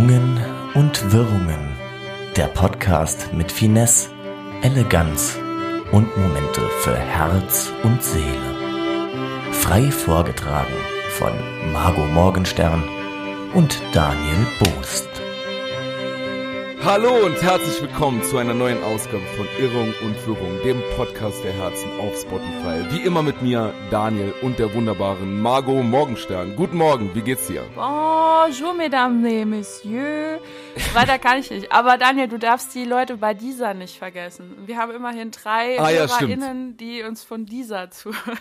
Schwungen und Wirrungen. Der Podcast mit Finesse, Eleganz und Momente für Herz und Seele. Frei vorgetragen von Margot Morgenstern und Daniel Boost. Hallo und herzlich willkommen zu einer neuen Ausgabe von Irrung und Wirrung, dem Podcast der Herzen auf Spotify. Wie immer mit mir, Daniel und der wunderbaren Margot Morgenstern. Guten Morgen, wie geht's dir? Bonjour, mesdames et messieurs. Weiter kann ich nicht. Aber Daniel, du darfst die Leute bei dieser nicht vergessen. Wir haben immerhin drei Ah, ja, HörerInnen, die uns von dieser zuhören.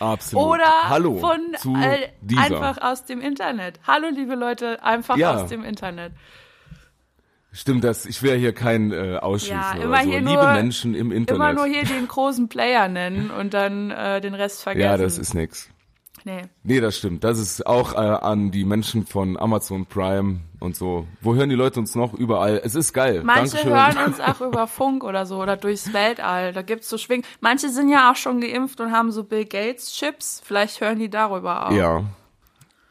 Absolut. Oder Hallo von zu äh, einfach aus dem Internet. Hallo, liebe Leute, einfach Ja. aus dem Internet. Stimmt das? Ich will hier keinen äh, ausschließen Ja, immer so. hier Liebe nur- Menschen im Internet. Immer nur hier den großen Player nennen und dann äh, den Rest vergessen. ja, das ist nix. Nee. Nee, das stimmt. Das ist auch äh, an die Menschen von Amazon Prime und so. Wo hören die Leute uns noch? Überall. Es ist geil. Manche Dankeschön. hören uns auch über Funk oder so oder durchs Weltall. Da gibt's so Schwingen. Manche sind ja auch schon geimpft und haben so Bill Gates Chips. Vielleicht hören die darüber auch. Ja.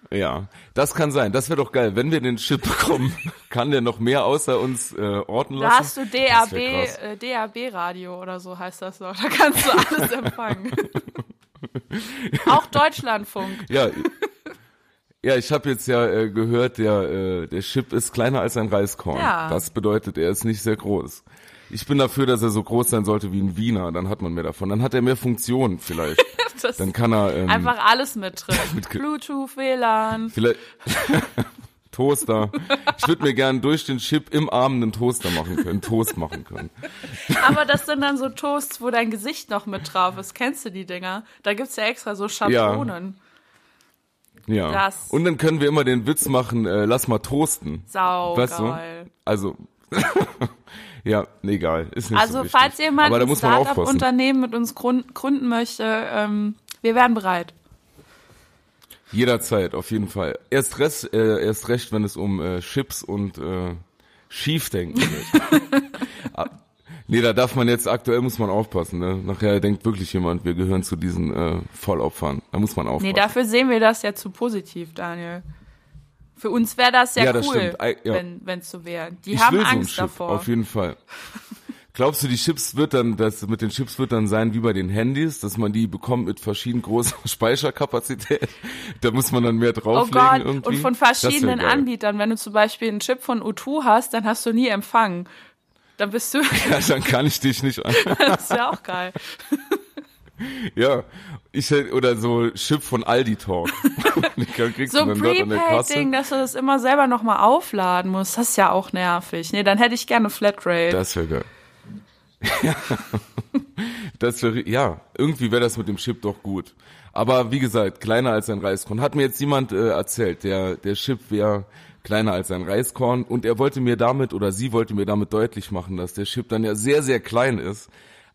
Ja, das kann sein. Das wäre doch geil. Wenn wir den Chip bekommen, kann der noch mehr außer uns äh, orten lassen. Da hast du DAB, äh, DAB Radio oder so heißt das doch. Da kannst du alles empfangen. auch Deutschlandfunk. Ja, ja ich habe jetzt ja äh, gehört, der, äh, der Chip ist kleiner als ein Reiskorn. Ja. Das bedeutet, er ist nicht sehr groß. Ich bin dafür, dass er so groß sein sollte wie ein Wiener. Dann hat man mehr davon. Dann hat er mehr Funktionen vielleicht. Dann kann er ähm, einfach alles mit drin. mit Bluetooth, WLAN. Vielleicht Toaster. Ich würde mir gern durch den Chip im Arm einen Toaster machen können, Toast machen können. Aber das sind dann so Toasts, wo dein Gesicht noch mit drauf ist. Kennst du die Dinger? Da gibt's ja extra so Schablonen. Ja. Das- Und dann können wir immer den Witz machen, äh, lass mal toasten. Sau Weißt geil. du? Also ja, egal, ist nicht so Also, wichtig. falls jemand ein. Startup-Unternehmen mit uns gründen möchte, ähm, wir wären bereit. Jederzeit, auf jeden Fall. Erst, recht, äh, erst recht, wenn es um äh, Chips und äh, Schiefdenken geht. Ah, nee, da darf man jetzt, aktuell muss man aufpassen. Ne? Nachher denkt wirklich jemand, wir gehören zu diesen äh, Vollopfern. Da muss man aufpassen. Nee, dafür sehen wir das ja zu positiv, Daniel. Für uns wäre das ja, Ja, das cool, ja. wenn es so wäre. Die ich haben so Angst Chip, davor. auf jeden Fall. Glaubst du, die Chips wird dann, das mit den Chips wird dann sein wie bei den Handys, dass man die bekommt mit verschieden großer Speicherkapazität? Da muss man dann mehr Oh drauflegen Gott, irgendwie. und von verschiedenen. Anbietern. Wenn du zum Beispiel einen Chip von U2 hast, dann hast du nie Empfang. Dann bist du, Ja, dann kann ich dich nicht an. das ist ja auch geil. Ja, ich hätte, oder so Chip von Aldi Talk. So ein. Prepaid-Ding, dass du das immer selber nochmal aufladen musst, das ist ja auch nervig. Nee, dann hätte ich gerne Flatrate. Das wäre geil. das wäre, ja, irgendwie wäre das mit dem Chip doch gut. Aber wie gesagt, kleiner als ein Reiskorn. Hat mir jetzt jemand äh, erzählt, der, der Chip wäre kleiner als ein Reiskorn und er wollte mir damit oder sie wollte mir damit deutlich machen, dass der Chip dann ja sehr, sehr klein ist.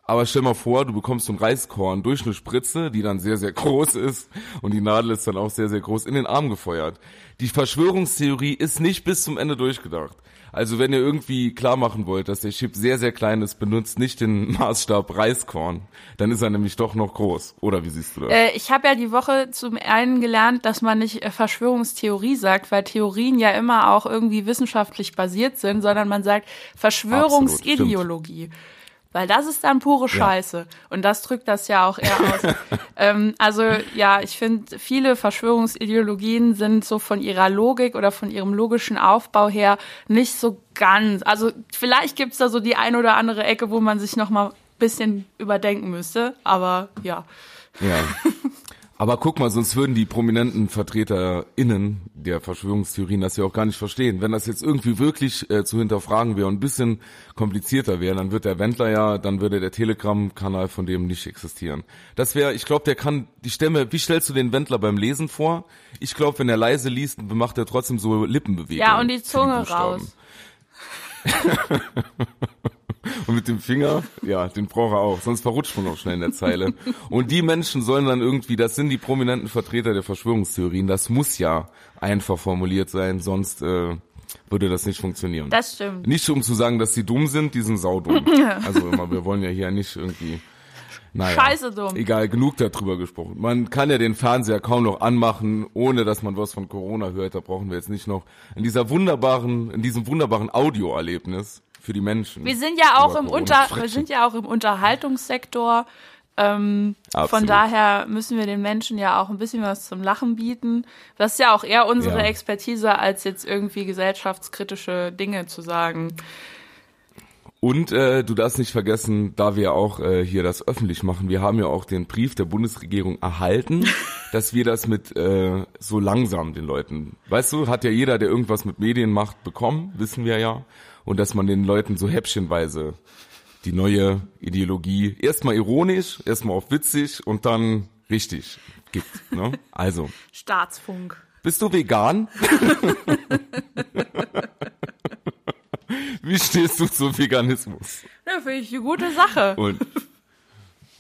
Aber stell mal vor, du bekommst so ein Reiskorn durch eine Spritze, die dann sehr, sehr groß ist und die Nadel ist dann auch sehr, sehr groß in den Arm gefeuert. Die Verschwörungstheorie ist nicht bis zum Ende durchgedacht. Also wenn ihr irgendwie klar machen wollt, dass der Chip sehr, sehr klein ist, benutzt nicht den Maßstab Reiskorn. Dann ist er nämlich doch noch groß. Oder wie siehst du das? Äh, ich habe ja die Woche zum einen gelernt, dass man nicht äh, Verschwörungstheorie sagt, weil Theorien ja immer auch irgendwie wissenschaftlich basiert sind, sondern man sagt Verschwörungsideologie. Weil das ist dann pure Scheiße. Und das drückt das ja auch eher aus. ähm, also ja, ich finde, viele Verschwörungsideologien sind so von ihrer Logik oder von ihrem logischen Aufbau her nicht so ganz. Also vielleicht gibt's da so die ein oder andere Ecke, wo man sich noch mal ein bisschen überdenken müsste. Aber ja. Ja. Aber guck mal, sonst würden die prominenten VertreterInnen der Verschwörungstheorien das ja auch gar nicht verstehen. Wenn das jetzt irgendwie wirklich äh, zu hinterfragen wäre und ein bisschen komplizierter wäre, dann wird der Wendler ja, dann würde der Telegram-Kanal von dem nicht existieren. Das wäre, ich glaube, der kann, die Stimme, wie stellst du den Wendler beim Lesen vor? Ich glaube, wenn er leise liest, macht er trotzdem so Lippenbewegungen. Ja, und die Zunge Buchstaben. raus. Und mit dem Finger, ja, den braucht er auch, sonst verrutscht man auch schnell in der Zeile. Und die Menschen sollen dann irgendwie, das sind die prominenten Vertreter der Verschwörungstheorien, das muss ja einfach formuliert sein, sonst äh, würde das nicht funktionieren. Das stimmt. Nicht um zu sagen, dass sie dumm sind, die sind saudumm. Also immer, wir wollen ja hier nicht irgendwie Naja, Scheiße dumm. Egal, genug darüber gesprochen. Man kann ja den Fernseher kaum noch anmachen, ohne dass man was von Corona hört. Da brauchen wir jetzt nicht noch in dieser wunderbaren, in diesem wunderbaren Audioerlebnis für die Menschen. Wir sind ja auch im Unter, wir sind ja auch im Unterhaltungssektor. Ähm, von daher müssen wir den Menschen ja auch ein bisschen was zum Lachen bieten. Das ist ja auch eher unsere ja. Expertise, als jetzt irgendwie gesellschaftskritische Dinge zu sagen. Und äh, du darfst nicht vergessen, da wir auch äh, hier das öffentlich machen, wir haben ja auch den Brief der Bundesregierung erhalten, dass wir das mit äh, so langsam den Leuten, weißt du, hat ja jeder, der irgendwas mit Medien macht, bekommen, wissen wir ja, und dass man den Leuten so häppchenweise die neue Ideologie erstmal ironisch, erstmal auf witzig und dann richtig gibt. Ne? Also. Staatsfunk. Bist du vegan? Wie stehst du zu Veganismus? Ja, finde ich eine gute Sache. Und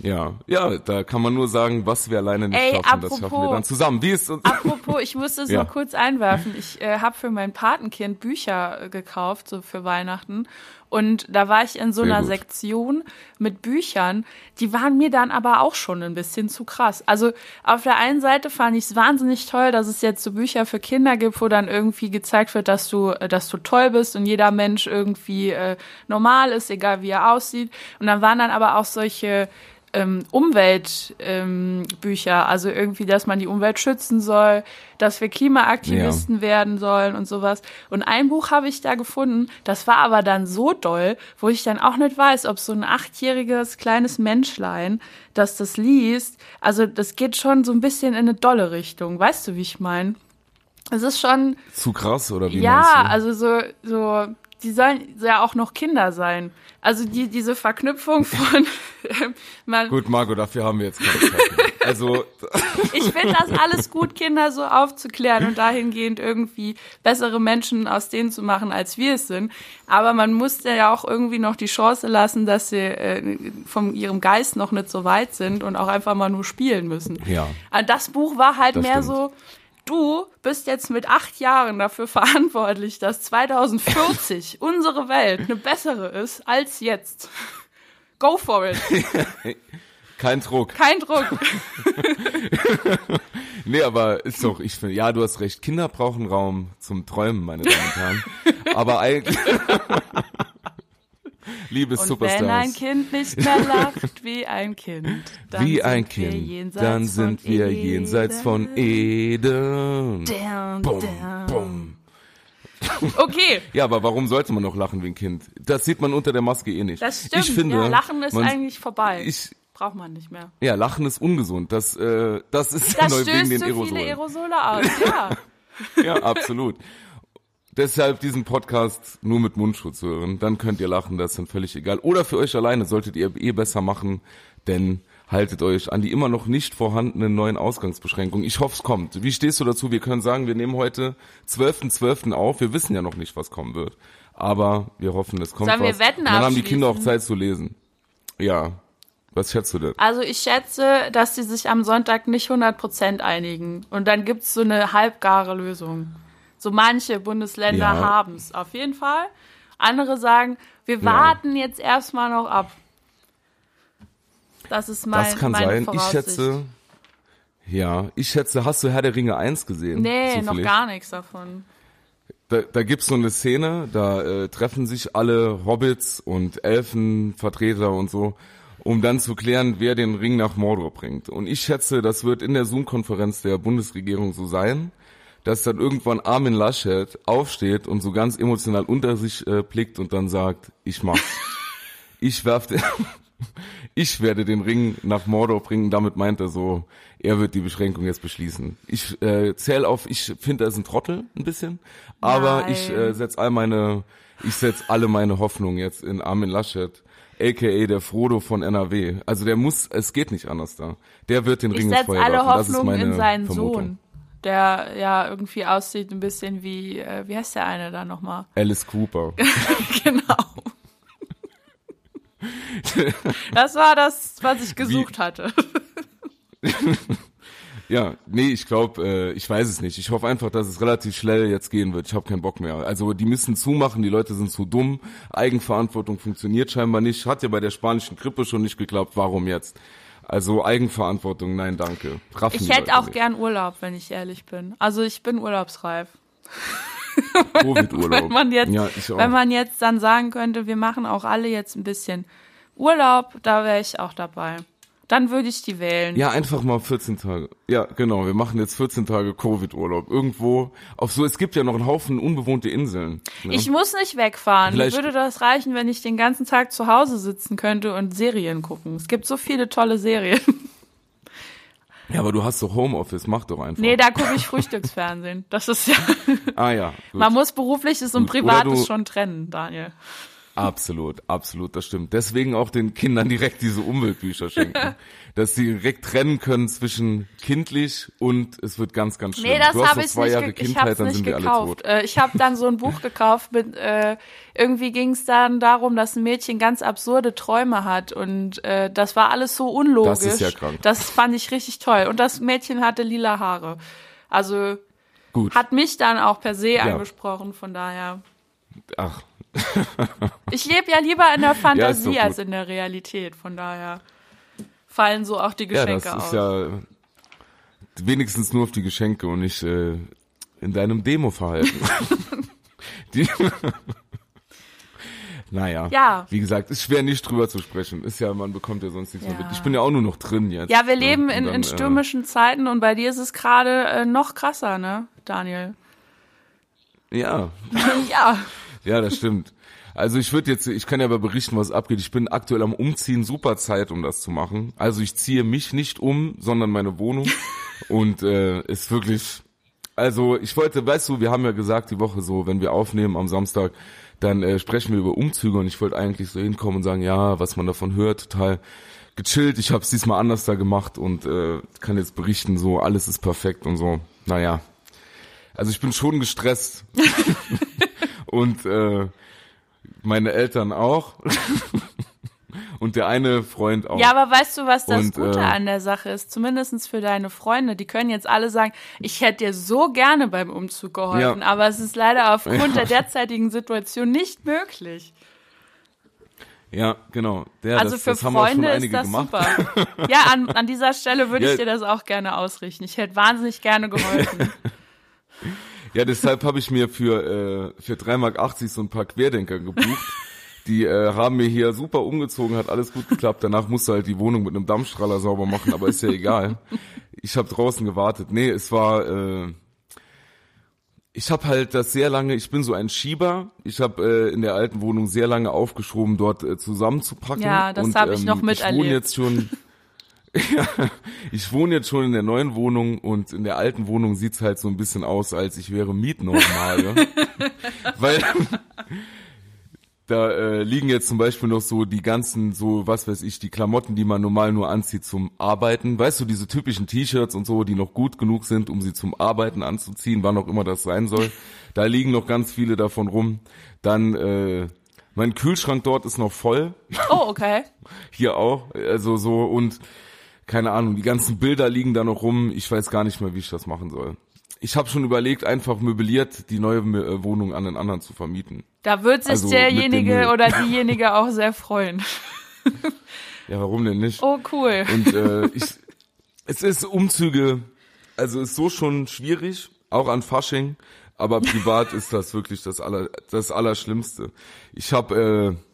ja, ja, da kann man nur sagen, was wir alleine nicht Ey, schaffen, apropos, das schaffen wir dann zusammen. Wie ist Apropos, ich muss das ja. nur kurz einwerfen. Ich äh, habe für mein Patenkind Bücher äh, gekauft, so für Weihnachten. Und da war ich in so einer Sektion mit Büchern, die waren mir dann aber auch schon ein bisschen zu krass. Also auf der einen Seite fand ich es wahnsinnig toll, dass es jetzt so Bücher für Kinder gibt, wo dann irgendwie gezeigt wird, dass du, äh, dass du toll bist und jeder Mensch irgendwie äh, normal ist, egal wie er aussieht. Und dann waren dann aber auch solche ähm, Umweltbücher, ähm, also irgendwie, dass man die Umwelt schützen soll, dass wir Klimaaktivisten ja. werden sollen und sowas. Und ein Buch habe ich da gefunden, das war aber dann so doll, wo ich dann auch nicht weiß, ob so ein achtjähriges kleines Menschlein, das das liest, also das geht schon so ein bisschen in eine dolle Richtung. Weißt du, wie ich meine? Es ist schon zu krass oder wie ja, meinst du? also so so die sollen ja auch noch Kinder sein. Also die, diese Verknüpfung von ähm, man Gut, Margot, dafür haben wir jetzt keine Zeit. Also ich finde das alles gut, Kinder so aufzuklären und dahingehend irgendwie bessere Menschen aus denen zu machen, als wir es sind. Aber man muss ja auch irgendwie noch die Chance lassen, dass sie äh, von ihrem Geist noch nicht so weit sind und auch einfach mal nur spielen müssen. Ja. Das Buch war halt das mehr stimmt. so du bist jetzt mit acht Jahren dafür verantwortlich, dass 2040 unsere Welt eine bessere ist als jetzt. Go for it. Kein Druck. Kein Druck. nee, aber ist doch, ich finde, ja, du hast recht. Kinder brauchen Raum zum Träumen, meine Damen und Herren. Aber eigentlich. Liebe und Superstars. Wenn ein Kind nicht mehr lacht wie ein Kind, dann wie ein Kind, dann sind wir Eden. jenseits von Eden. Down, bum, down. Bum. Okay. Ja, aber warum sollte man noch lachen wie ein Kind? Das sieht man unter der Maske eh nicht. Das stimmt. Ich finde, ja, Lachen ist man, eigentlich vorbei. Ich, Braucht man nicht mehr. Ja, Lachen ist ungesund. Das, äh, das ist das neu wegen den Aerosolen. viele Aerosole aus, ja. ja, absolut. Deshalb diesen Podcast nur mit Mundschutz hören. Dann könnt ihr lachen, das ist dann völlig egal. Oder für euch alleine solltet ihr eh besser machen, denn haltet euch an die immer noch nicht vorhandenen neuen Ausgangsbeschränkungen. Ich hoffe, es kommt. Wie stehst du dazu? Wir können sagen, wir nehmen heute 12.12. .12. auf. Wir wissen ja noch nicht, was kommen wird. Aber wir hoffen, es kommt Sollen was. Wir Wetten dann haben die Kinder auch Zeit zu lesen. Ja. Was schätzt du denn? Also ich schätze, dass sie sich am Sonntag nicht 100% einigen. Und dann gibt's so eine halbgare Lösung. So manche Bundesländer ja. haben es auf jeden Fall. Andere sagen, wir warten ja. jetzt erstmal noch ab. Das ist mein Das kann sein. Ich schätze, ja, ich schätze, hast du Herr der Ringe 1 gesehen? Nee, zufällig? noch gar nichts davon. Da, da gibt's so eine Szene, da äh, treffen sich alle Hobbits und Elfenvertreter und so, um dann zu klären, wer den Ring nach Mordor bringt. Und ich schätze, das wird in der Zoom-Konferenz der Bundesregierung so sein dass dann irgendwann Armin Laschet aufsteht und so ganz emotional unter sich äh, blickt und dann sagt, ich mach's. ich werf den, ich werde den Ring nach Mordor bringen. Damit meint er so, er wird die Beschränkung jetzt beschließen. Ich äh, zähle auf, ich finde, er ist ein Trottel ein bisschen, aber Nein. ich äh, setze all meine, ich setz alle meine Hoffnung jetzt in Armin Laschet aka der Frodo von NRW. Also der muss, es geht nicht anders da. Der wird den ich Ring ins Feuer alle werfen. Das ist meine in seinen Vermutung. Sohn der ja irgendwie aussieht ein bisschen wie, äh, wie heißt der eine da nochmal? Alice Cooper. genau. das war das, was ich gesucht wie? hatte. ja, nee, ich glaube, äh, ich weiß es nicht. Ich hoffe einfach, dass es relativ schnell jetzt gehen wird. Ich habe keinen Bock mehr. Also die müssen zumachen, die Leute sind zu dumm. Eigenverantwortung funktioniert scheinbar nicht. Hat ja bei der spanischen Grippe schon nicht geklappt. Warum jetzt? Also Eigenverantwortung, nein, danke. Raffen ich hätte auch nicht. gern Urlaub, wenn ich ehrlich bin. Also ich bin urlaubsreif. Covid-Urlaub. wenn, man jetzt, ja, wenn man jetzt dann sagen könnte, wir machen auch alle jetzt ein bisschen Urlaub, da wäre ich auch dabei. Dann würde ich die wählen. Ja, einfach mal 14 Tage. Ja, genau. Wir machen jetzt 14 Tage Covid-Urlaub. Irgendwo auf so, es gibt ja noch einen Haufen unbewohnte Inseln. Ne? Ich muss nicht wegfahren. Vielleicht würde das reichen, wenn ich den ganzen Tag zu Hause sitzen könnte und Serien gucken. Es gibt so viele tolle Serien. Ja, aber du hast doch Homeoffice, mach doch einfach. Nee, da gucke ich Frühstücksfernsehen. Das ist ja. ah ja. Gut. Man muss berufliches und privates schon trennen, Daniel. Absolut, absolut, das stimmt. Deswegen auch den Kindern direkt diese Umweltbücher schenken. dass sie direkt trennen können zwischen kindlich und es wird ganz, ganz schlimm. Nee, das habe ich nicht, Jahre Kindheit, ich nicht gekauft. Äh, ich habe dann so ein Buch gekauft mit, äh, irgendwie ging es dann darum, dass ein Mädchen ganz absurde Träume hat und äh, das war alles so unlogisch. Das ist ja krank. Das fand ich richtig toll. Und das Mädchen hatte lila Haare. Also Gut. hat mich dann auch per se ja. angesprochen, von daher. Ach, ich lebe ja lieber in der Fantasie ja, als in der Realität, von daher fallen so auch die Geschenke ja, das aus. Ist ja wenigstens nur auf die Geschenke und nicht äh, in deinem Demo-Verhalten. naja, ja. wie gesagt, ist schwer nicht drüber zu sprechen. Ist ja, man bekommt ja sonst nichts ja. mehr mit. Ich bin ja auch nur noch drin jetzt. Ja, wir leben in, dann, in äh, stürmischen äh, Zeiten und bei dir ist es gerade äh, noch krasser, ne, Daniel? Ja. ja. Ja, das stimmt. Also ich würde jetzt, ich kann ja aber berichten, was abgeht. Ich bin aktuell am Umziehen, super Zeit, um das zu machen. Also ich ziehe mich nicht um, sondern meine Wohnung. Und äh, ist wirklich, also ich wollte, weißt du, wir haben ja gesagt die Woche so, wenn wir aufnehmen am Samstag, dann äh, sprechen wir über Umzüge und ich wollte eigentlich so hinkommen und sagen, ja, was man davon hört, total gechillt. Ich habe es diesmal anders da gemacht und äh, kann jetzt berichten, so alles ist perfekt und so. Naja, also ich bin schon gestresst. und äh, meine Eltern auch. Und der eine Freund auch. Ja, aber weißt du, was das und, Gute äh, an der Sache ist? Zumindestens für deine Freunde. Die können jetzt alle sagen, ich hätte dir so gerne beim Umzug geholfen, ja. aber es ist leider aufgrund ja. der derzeitigen Situation nicht möglich. Ja, genau. Der, also das, für das Freunde ist das gemacht. super. Ja, an, an dieser Stelle würde ja. ich dir das auch gerne ausrichten. Ich hätte wahnsinnig gerne geholfen. Ja, deshalb habe ich mir für, äh, für 3,80 Mark so ein paar Querdenker gebucht. Die äh, haben mir hier super umgezogen, hat alles gut geklappt. Danach musste halt die Wohnung mit einem Dampfstrahler sauber machen, aber ist ja egal. Ich habe draußen gewartet. Nee, es war... Äh, ich habe halt das sehr lange, ich bin so ein Schieber. Ich habe äh, in der alten Wohnung sehr lange aufgeschoben, dort äh, zusammenzupacken. Ja, das habe ich ähm, noch miterlebt. Ich wohne jetzt schon Ja, ich wohne jetzt schon in der neuen Wohnung und in der alten Wohnung sieht's halt so ein bisschen aus, als ich wäre Mietnormale. Weil da äh, liegen jetzt zum Beispiel noch so die ganzen, so was weiß ich, die Klamotten, die man normal nur anzieht zum Arbeiten. Weißt du, diese typischen T-Shirts und so, die noch gut genug sind, um sie zum Arbeiten anzuziehen, wann auch immer das sein soll. Da liegen noch ganz viele davon rum. Dann äh, mein Kühlschrank dort ist noch voll. Oh, okay. Hier auch. Also so und keine Ahnung, die ganzen Bilder liegen da noch rum. Ich weiß gar nicht mehr, wie ich das machen soll. Ich habe schon überlegt, einfach möbliert die neue äh, Wohnung an den anderen zu vermieten. Da wird sich also derjenige oder diejenige auch sehr freuen. ja, warum denn nicht? Oh, cool. Und äh, ich, es ist Umzüge, also ist so schon schwierig, auch an Fasching, aber privat ist das wirklich das aller, das Allerschlimmste. Ich habe äh,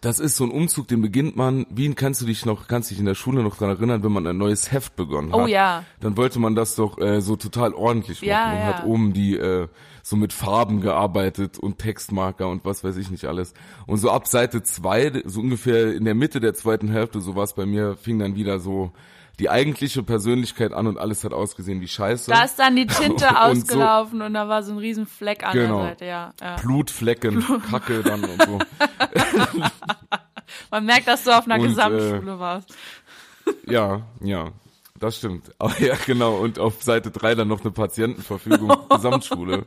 das ist so ein Umzug, den beginnt man, wie kannst du dich noch, kannst dich in der Schule noch dran erinnern, wenn man ein neues Heft begonnen hat. Oh ja. Dann wollte man das doch äh, so total ordentlich machen ja, und ja. hat oben die äh, so mit Farben gearbeitet und Textmarker und was weiß ich nicht alles. Und so ab Seite zwei, so ungefähr in der Mitte der zweiten Hälfte, so was bei mir, fing dann wieder so die eigentliche Persönlichkeit an und alles hat ausgesehen wie Scheiße. Da ist dann die Tinte ausgelaufen so, und da war so ein riesen Fleck an genau, der Seite, ja. ja. Blutflecken, Kacke dann und so. Man merkt, dass du auf einer und, Gesamtschule äh, warst. Ja, ja. Das stimmt. Aber ja, genau. Und auf Seite 3 dann noch eine Patientenverfügung, Gesamtschule.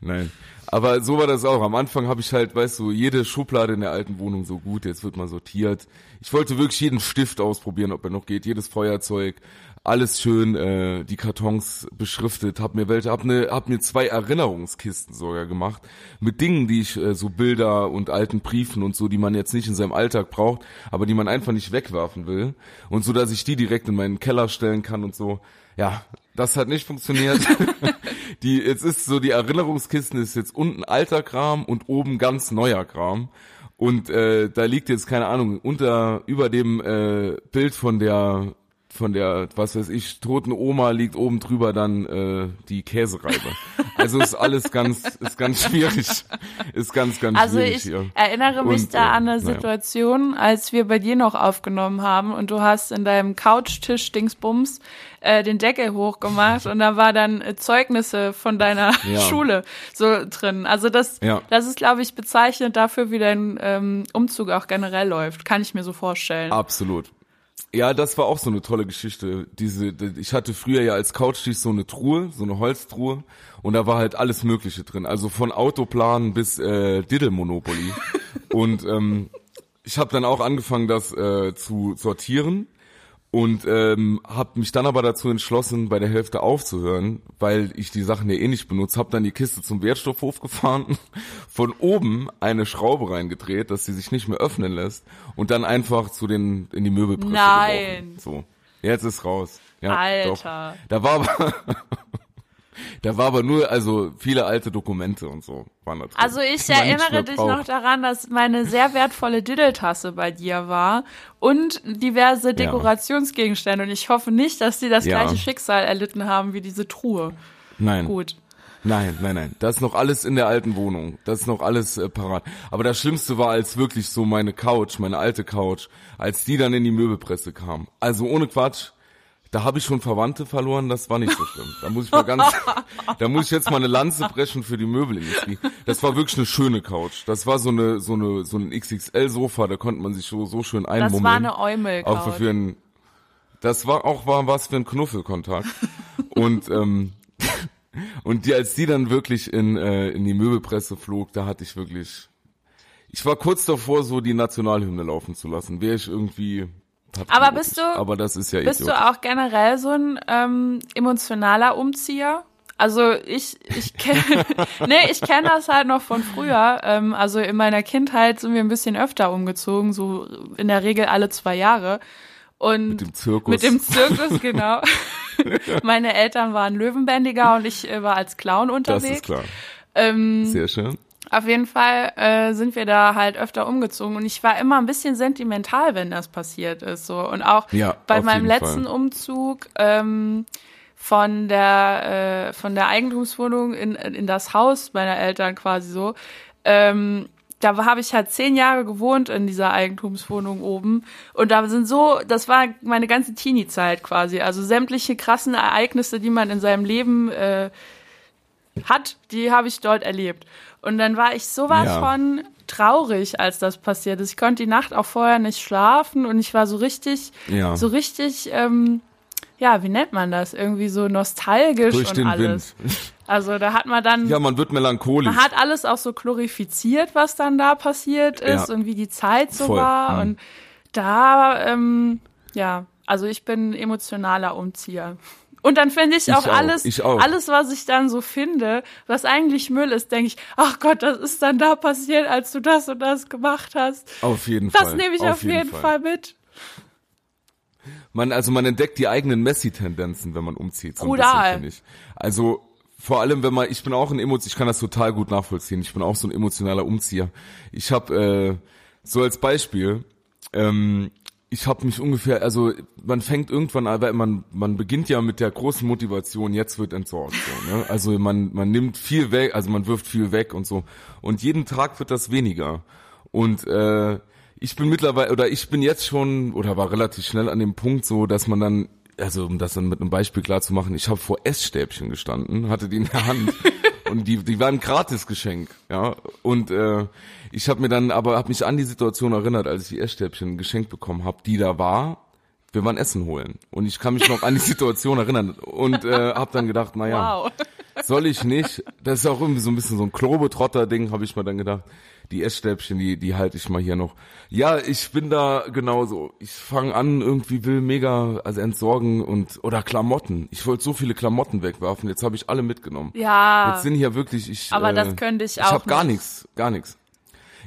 Nein. Aber so war das auch. Am Anfang habe ich halt, weißt du, jede Schublade in der alten Wohnung so gut, jetzt wird mal sortiert. Ich wollte wirklich jeden Stift ausprobieren, ob er noch geht, jedes Feuerzeug, alles schön, äh, die Kartons beschriftet, hab mir welche, hab, ne, hab mir zwei Erinnerungskisten sogar gemacht mit Dingen, die ich äh, so Bilder und alten Briefen und so, die man jetzt nicht in seinem Alltag braucht, aber die man einfach nicht wegwerfen will und so, dass ich die direkt in meinen Keller stellen kann und so. Ja, das hat nicht funktioniert. die jetzt ist so die Erinnerungskisten ist jetzt unten alter Kram und oben ganz neuer Kram. Und äh, da liegt jetzt keine Ahnung unter über dem äh, Bild von der von der, was weiß ich, toten Oma liegt oben drüber dann äh, die Käsereibe. Also ist alles ganz, ist ganz schwierig. Ist ganz, ganz also schwierig Also hier. ich erinnere mich Und, da äh, an eine naja. Situation, als wir bei dir noch aufgenommen haben und du hast in deinem Couchtisch Dingsbums äh, den Deckel hochgemacht und da war dann äh, Zeugnisse von deiner Ja. Schule so drin. Also das, Ja. das ist, glaube ich, bezeichnend dafür, wie dein ähm, Umzug auch generell läuft. Kann ich mir so vorstellen. Absolut. Ja, das war auch so eine tolle Geschichte. Diese, die- ich hatte früher ja als Couchtisch so eine Truhe, so eine Holztruhe, und da war halt alles Mögliche drin. Also von Autoplan bis äh, Diddle Monopoly. und ähm, ich habe dann auch angefangen, das äh, zu sortieren und ähm, habe mich dann aber dazu entschlossen, bei der Hälfte aufzuhören, weil ich die Sachen ja eh nicht benutze. Habe dann die Kiste zum Wertstoffhof gefahren, von oben eine Schraube reingedreht, dass sie sich nicht mehr öffnen lässt und dann einfach zu den in die Möbelpresse Nein. geworfen. So, jetzt ist raus. Ja, Alter. Doch. Da war aber da war aber nur also viele alte Dokumente und so waren da drin. Also ich erinnere dich braucht. noch daran, dass meine sehr wertvolle Diddeltasse bei dir war und diverse Dekorationsgegenstände. Und ich hoffe nicht, dass die das Ja. gleiche Schicksal erlitten haben wie diese Truhe. Nein. Gut. Nein, nein, nein. Das ist noch alles in der alten Wohnung. Das ist noch alles äh, parat. Aber das Schlimmste war, als wirklich so meine Couch, meine alte Couch, als die dann in die Möbelpresse kam. Also ohne Quatsch. Da habe ich schon Verwandte verloren, das war nicht so schlimm. Da muss ich mal ganz, da muss ich jetzt mal eine Lanze brechen für die Möbelindustrie. Das war wirklich eine schöne Couch. Das war so eine, so eine, so ein XXL-Sofa, da konnte man sich so, so schön Das einmummeln. war eine eumel Auch für einen, das war auch war was für ein Knuffelkontakt. und ähm, und die, als die dann wirklich in äh, in die Möbelpresse flog, da hatte ich wirklich, ich war kurz davor, so die Nationalhymne laufen zu lassen. Wäre ich irgendwie. Aber bist du- Aber das ist ja Bist idiotisch. du auch generell so ein ähm, emotionaler Umzieher? Also ich, ich kenne, nee, ich kenne das halt noch von früher. Ähm, also in meiner Kindheit sind wir ein bisschen öfter umgezogen, so in der Regel alle zwei Jahre. Und Mit dem Zirkus. Mit dem Zirkus, genau. Meine Eltern waren Löwenbändiger und ich äh, war als Clown das unterwegs. ist klar. Ähm, Sehr schön. Auf jeden Fall äh, sind wir da halt öfter umgezogen und ich war immer ein bisschen sentimental, wenn das passiert ist. So und auch Ja, bei meinem letzten Fall. Umzug ähm, von der äh, von der Eigentumswohnung in in das Haus meiner Eltern quasi so. Ähm, da habe ich halt zehn Jahre gewohnt in dieser Eigentumswohnung oben und da sind so, das war meine ganze Teenie-Zeit quasi, also sämtliche krassen Ereignisse, die man in seinem Leben äh, hat, die habe ich dort erlebt. Und dann war ich sowas Ja. von traurig, als das passiert ist. Ich konnte die Nacht auch vorher nicht schlafen und ich war so richtig, Ja. so richtig, ähm, ja, wie nennt man das? Irgendwie so nostalgisch Durch und alles. Wind. Also da hat man dann, Ja, man wird melancholisch. man hat alles auch so glorifiziert, was dann da passiert ist Ja. und wie die Zeit so Voll. war. Mhm. Und da, ähm, ja, also ich bin ein emotionaler Umzieher. Und dann finde ich, Ich auch alles, ich auch. alles, was ich dann so finde, was eigentlich Müll ist, denke ich, ach Gott, das ist dann da passiert, als du das und das gemacht hast. auf jeden Fall. Das nehme ich auf, jeden, Fall. mit. Man, also man entdeckt die eigenen Messi-Tendenzen, wenn man umzieht. So ein Brutal. bisschen. Also vor allem, wenn man, ich bin auch ein Emotion, ich kann das total gut nachvollziehen. Ich bin auch so ein emotionaler Umzieher. Ich habe äh, so als Beispiel, ähm, ich habe mich ungefähr, also man fängt irgendwann an, weil man man beginnt ja mit der großen Motivation, jetzt wird entsorgt. So, ne? Also man man nimmt viel weg, also man wirft viel weg und so. Und jeden Tag wird das weniger. Und äh, ich bin mittlerweile oder ich bin jetzt schon oder war relativ schnell an dem Punkt so, dass man dann also um das dann mit einem Beispiel klar zu machen, ich habe vor Essstäbchen gestanden, hatte die in der Hand und die die waren gratis Geschenk, ja und äh, ich habe mir dann aber habe mich an die Situation erinnert, als ich die Essstäbchen geschenkt bekommen habe, die da war. Wir waren Essen holen und ich kann mich noch an die Situation erinnern und äh, habe dann gedacht, naja, Wow. soll ich nicht? Das ist auch irgendwie so ein bisschen so ein Klobetrotter-Ding, habe ich mir dann gedacht. Die Essstäbchen, die, die halte ich mal hier noch. Ja, ich bin da genauso. Ich fange an, irgendwie will mega, also entsorgen und, oder Klamotten. Ich wollte so viele Klamotten wegwerfen, jetzt habe ich alle mitgenommen. Ja. Jetzt sind hier wirklich, ich. Aber äh, das könnte ich auch. Ich habe gar nichts, gar nichts.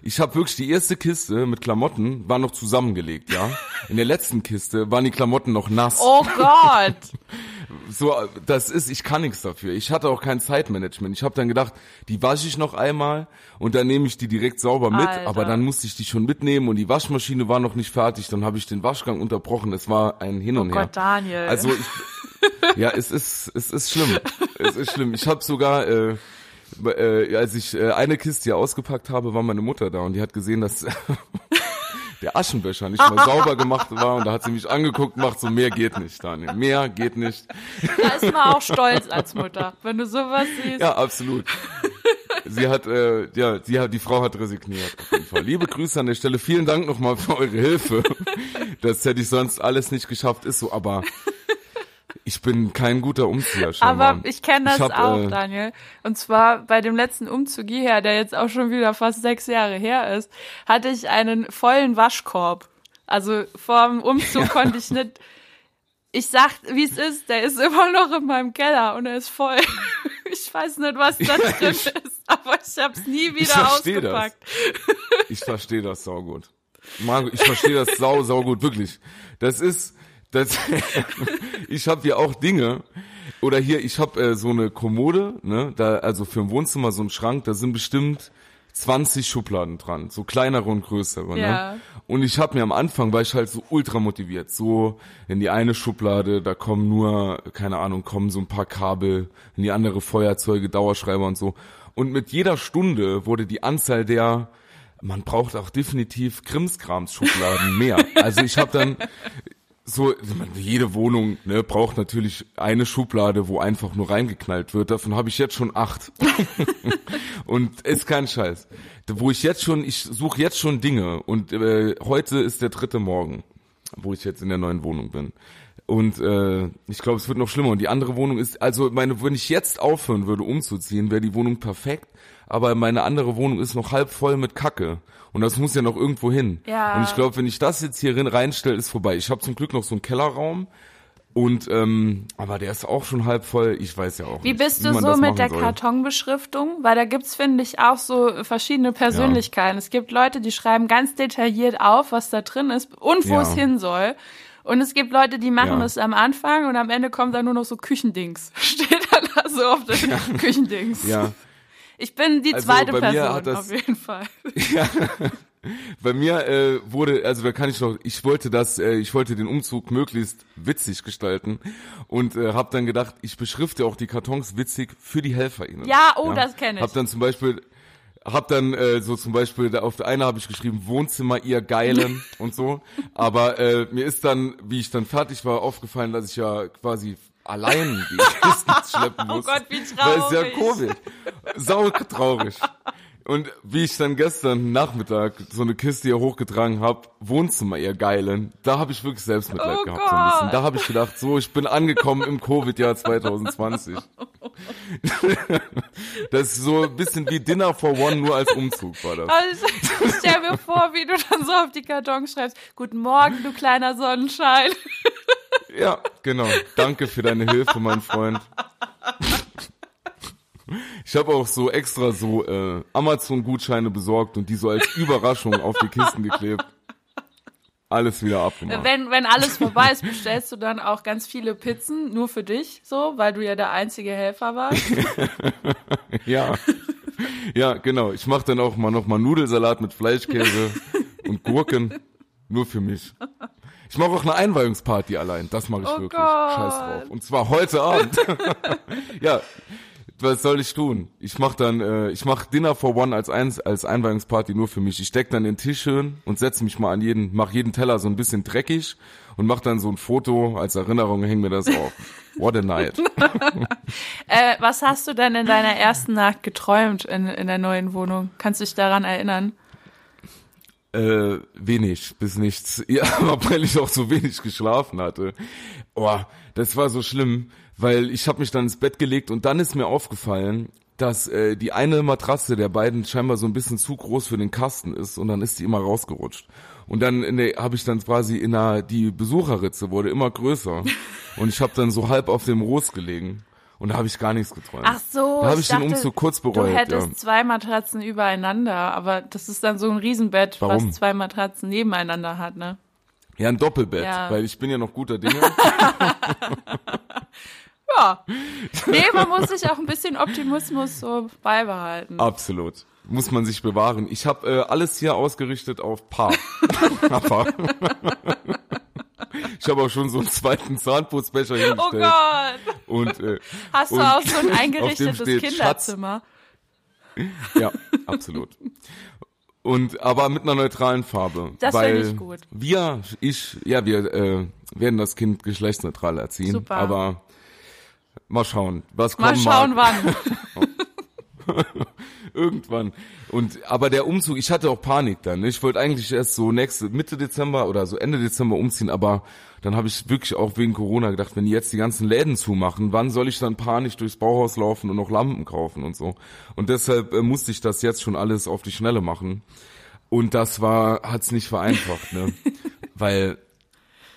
Ich habe wirklich die erste Kiste mit Klamotten war noch zusammengelegt, ja. In der letzten Kiste waren die Klamotten noch nass. Oh Gott. so, das ist, ich kann nichts dafür. Ich hatte auch kein Zeitmanagement. Ich habe dann gedacht, die wasche ich noch einmal und dann nehme ich die direkt sauber mit. Alter. Aber dann musste ich die schon mitnehmen und die Waschmaschine war noch nicht fertig. Dann habe ich den Waschgang unterbrochen. Es war ein Hin und oh Her. Gott, Daniel. Also ich, ja, es ist, es ist schlimm. Es ist schlimm. Ich habe sogar äh, äh, als ich äh, eine Kiste hier ausgepackt habe, war meine Mutter da und die hat gesehen, dass der Aschenbecher nicht mal sauber gemacht war und da hat sie mich angeguckt und macht so, mehr geht nicht, Daniel, mehr geht nicht. Da ist man auch stolz als Mutter, wenn du sowas siehst. Ja, absolut. Sie hat, äh, ja, sie hat, die Frau hat resigniert. Auf jeden Fall. Liebe Grüße an der Stelle. Vielen Dank nochmal für eure Hilfe. Das hätte ich sonst alles nicht geschafft, ist so, aber ich bin kein guter Umzieher scheinbar. Aber ich kenne das Ich hab, auch, äh, Daniel. Und zwar bei dem letzten Umzug hierher, der jetzt auch schon wieder fast sechs Jahre her ist, hatte ich einen vollen Waschkorb. Also vor dem Umzug konnte ich nicht. Ich sag, wie es ist, der ist immer noch in meinem Keller und er ist voll. Ich weiß nicht, was da drin ist, aber ich hab's nie wieder das. ausgepackt. Ich verstehe das saugut. Marco, ich verstehe das sau, sau gut, wirklich. Das ist, das, ich habe hier auch Dinge, oder hier, ich habe äh, so eine Kommode, ne, da, also für ein Wohnzimmer so ein Schrank, da sind bestimmt 20 Schubladen dran, so kleinere und größere. Ja. Ne? Und ich habe mir am Anfang, war ich halt so ultra motiviert, so in die eine Schublade, da kommen nur, keine Ahnung, kommen so ein paar Kabel, in die andere Feuerzeuge, Dauerschreiber und so. Und mit jeder Stunde wurde die Anzahl der man braucht auch definitiv Krimskrams-Schubladen mehr. Also ich habe dann so, jede Wohnung ne, braucht natürlich eine Schublade, wo einfach nur reingeknallt wird. Davon habe ich jetzt schon acht. und ist kein Scheiß. Wo ich jetzt schon, ich suche jetzt schon Dinge. Und äh, heute ist der dritte Morgen, wo ich jetzt in der neuen Wohnung bin. Und äh, ich glaube, es wird noch schlimmer. Und die andere Wohnung ist, also meine, wenn ich jetzt aufhören würde, umzuziehen, wäre die Wohnung perfekt. Aber meine andere Wohnung ist noch halb voll mit Kacke. Und das muss ja noch irgendwo hin. Ja. Und ich glaube, wenn ich das jetzt hier reinstelle, ist vorbei. Ich habe zum Glück noch so einen Kellerraum. Und ähm, aber der ist auch schon halb voll. Ich weiß ja auch Wie nicht, bist du so mit der soll. Kartonbeschriftung? Weil da gibt's finde ich, auch so verschiedene Persönlichkeiten. Es gibt Leute, die schreiben ganz detailliert auf, was da drin ist und wo Ja. es hin soll. Und es gibt Leute, die machen Ja. das am Anfang und am Ende kommt dann nur noch so Küchendings. Steht dann da so auf den Küchendings. Ja, Ich bin die Also zweite bei mir Person, das- auf jeden Fall. bei mir äh, wurde, also da kann ich noch, ich wollte das, äh, ich wollte den Umzug möglichst witzig gestalten und äh, habe dann gedacht, ich beschrifte auch die Kartons witzig für die HelferInnen. Ja, oh, das kenn ich. Hab dann zum Beispiel, hab dann äh, so zum Beispiel, auf der eine habe ich geschrieben Wohnzimmer ihr Geilen und so, aber äh, mir ist dann, wie ich dann fertig war, aufgefallen, dass ich ja quasi allein die Kisten schleppen Oh muss. Gott, wie Weil es ja traurig. Covid. Sau traurig. Und wie ich dann gestern Nachmittag so eine Kiste hier hochgetragen habe, Wohnzimmer, ihr Geilen, da habe ich wirklich Selbstmitleid Oh gehabt so ein bisschen. Da habe ich gedacht, so, ich bin angekommen im Covid-Jahr 2020. das ist so ein bisschen wie Dinner for One, nur als Umzug war das. Also, ich stell mir vor, wie du dann so auf die Kartons schreibst. Guten Morgen, du kleiner Sonnenschein. Ja, genau. Danke für deine Hilfe, mein Freund. Ich habe auch so extra so äh, Amazon-Gutscheine besorgt und die so als Überraschung auf die Kisten geklebt. Alles wieder abgemacht. Wenn, wenn alles vorbei ist, bestellst du dann auch ganz viele Pizzen, nur für dich, so, weil du ja der einzige Helfer warst. Ja. Ja, genau. Ich mache dann auch mal noch mal Nudelsalat mit Fleischkäse und Gurken. Nur für mich. Ich mache auch eine Einweihungsparty allein. Das mache ich Oh wirklich. Gott. Scheiß drauf. Und zwar heute Abend. ja. Was soll ich tun? Ich mache dann, äh, ich mache Dinner for One als eins als Einweihungsparty nur für mich. Ich deck dann den Tisch schön und setze mich mal an jeden, mach jeden Teller so ein bisschen dreckig und mach dann so ein Foto als Erinnerung, häng mir das auf. What a night. äh, was hast du denn in deiner ersten Nacht geträumt in, in der neuen Wohnung? Kannst du dich daran erinnern? Äh, wenig bis nichts. Ja, aber weil ich auch so wenig geschlafen hatte. Oh, das war so schlimm, weil ich habe mich dann ins Bett gelegt und dann ist mir aufgefallen, dass äh, die eine Matratze der beiden scheinbar so ein bisschen zu groß für den Kasten ist und dann ist die immer rausgerutscht. Und dann ne, habe ich dann quasi in der, die Besucherritze wurde immer größer und ich habe dann so halb auf dem Rost gelegen. Und da habe ich gar nichts geträumt. Ach so. Da habe ich, ich dachte, den Umzug kurz bereut. Du hättest ja. zwei Matratzen übereinander, aber das ist dann so ein Riesenbett, Warum? was zwei Matratzen nebeneinander hat, ne? Ja, ein Doppelbett, ja. weil ich bin ja noch guter Dinge. ja. Nee, man muss sich auch ein bisschen Optimismus so beibehalten. Absolut. Muss man sich bewahren. Ich habe äh, alles hier ausgerichtet auf Paar. Ich habe auch schon so einen zweiten Zahnputzbecher hingestellt. Oh Gott. Und, äh, Hast du auch so ein eingerichtetes Kinderzimmer? Schatz. Ja, absolut. Und aber mit einer neutralen Farbe. Das finde ich gut. Wir, ich, ja, wir äh, werden das Kind geschlechtsneutral erziehen. Super. Aber mal schauen, was mal kommen Mal schauen, wann. Irgendwann. Und aber der Umzug, ich hatte auch Panik dann. Ne? Ich wollte eigentlich erst so nächste Mitte Dezember oder so Ende Dezember umziehen, aber dann habe ich wirklich auch wegen Corona gedacht, wenn die jetzt die ganzen Läden zumachen, wann soll ich dann panisch durchs Bauhaus laufen und noch Lampen kaufen und so. Und deshalb äh, musste ich das jetzt schon alles auf die Schnelle machen. Und das war, hat's nicht vereinfacht, ne? Weil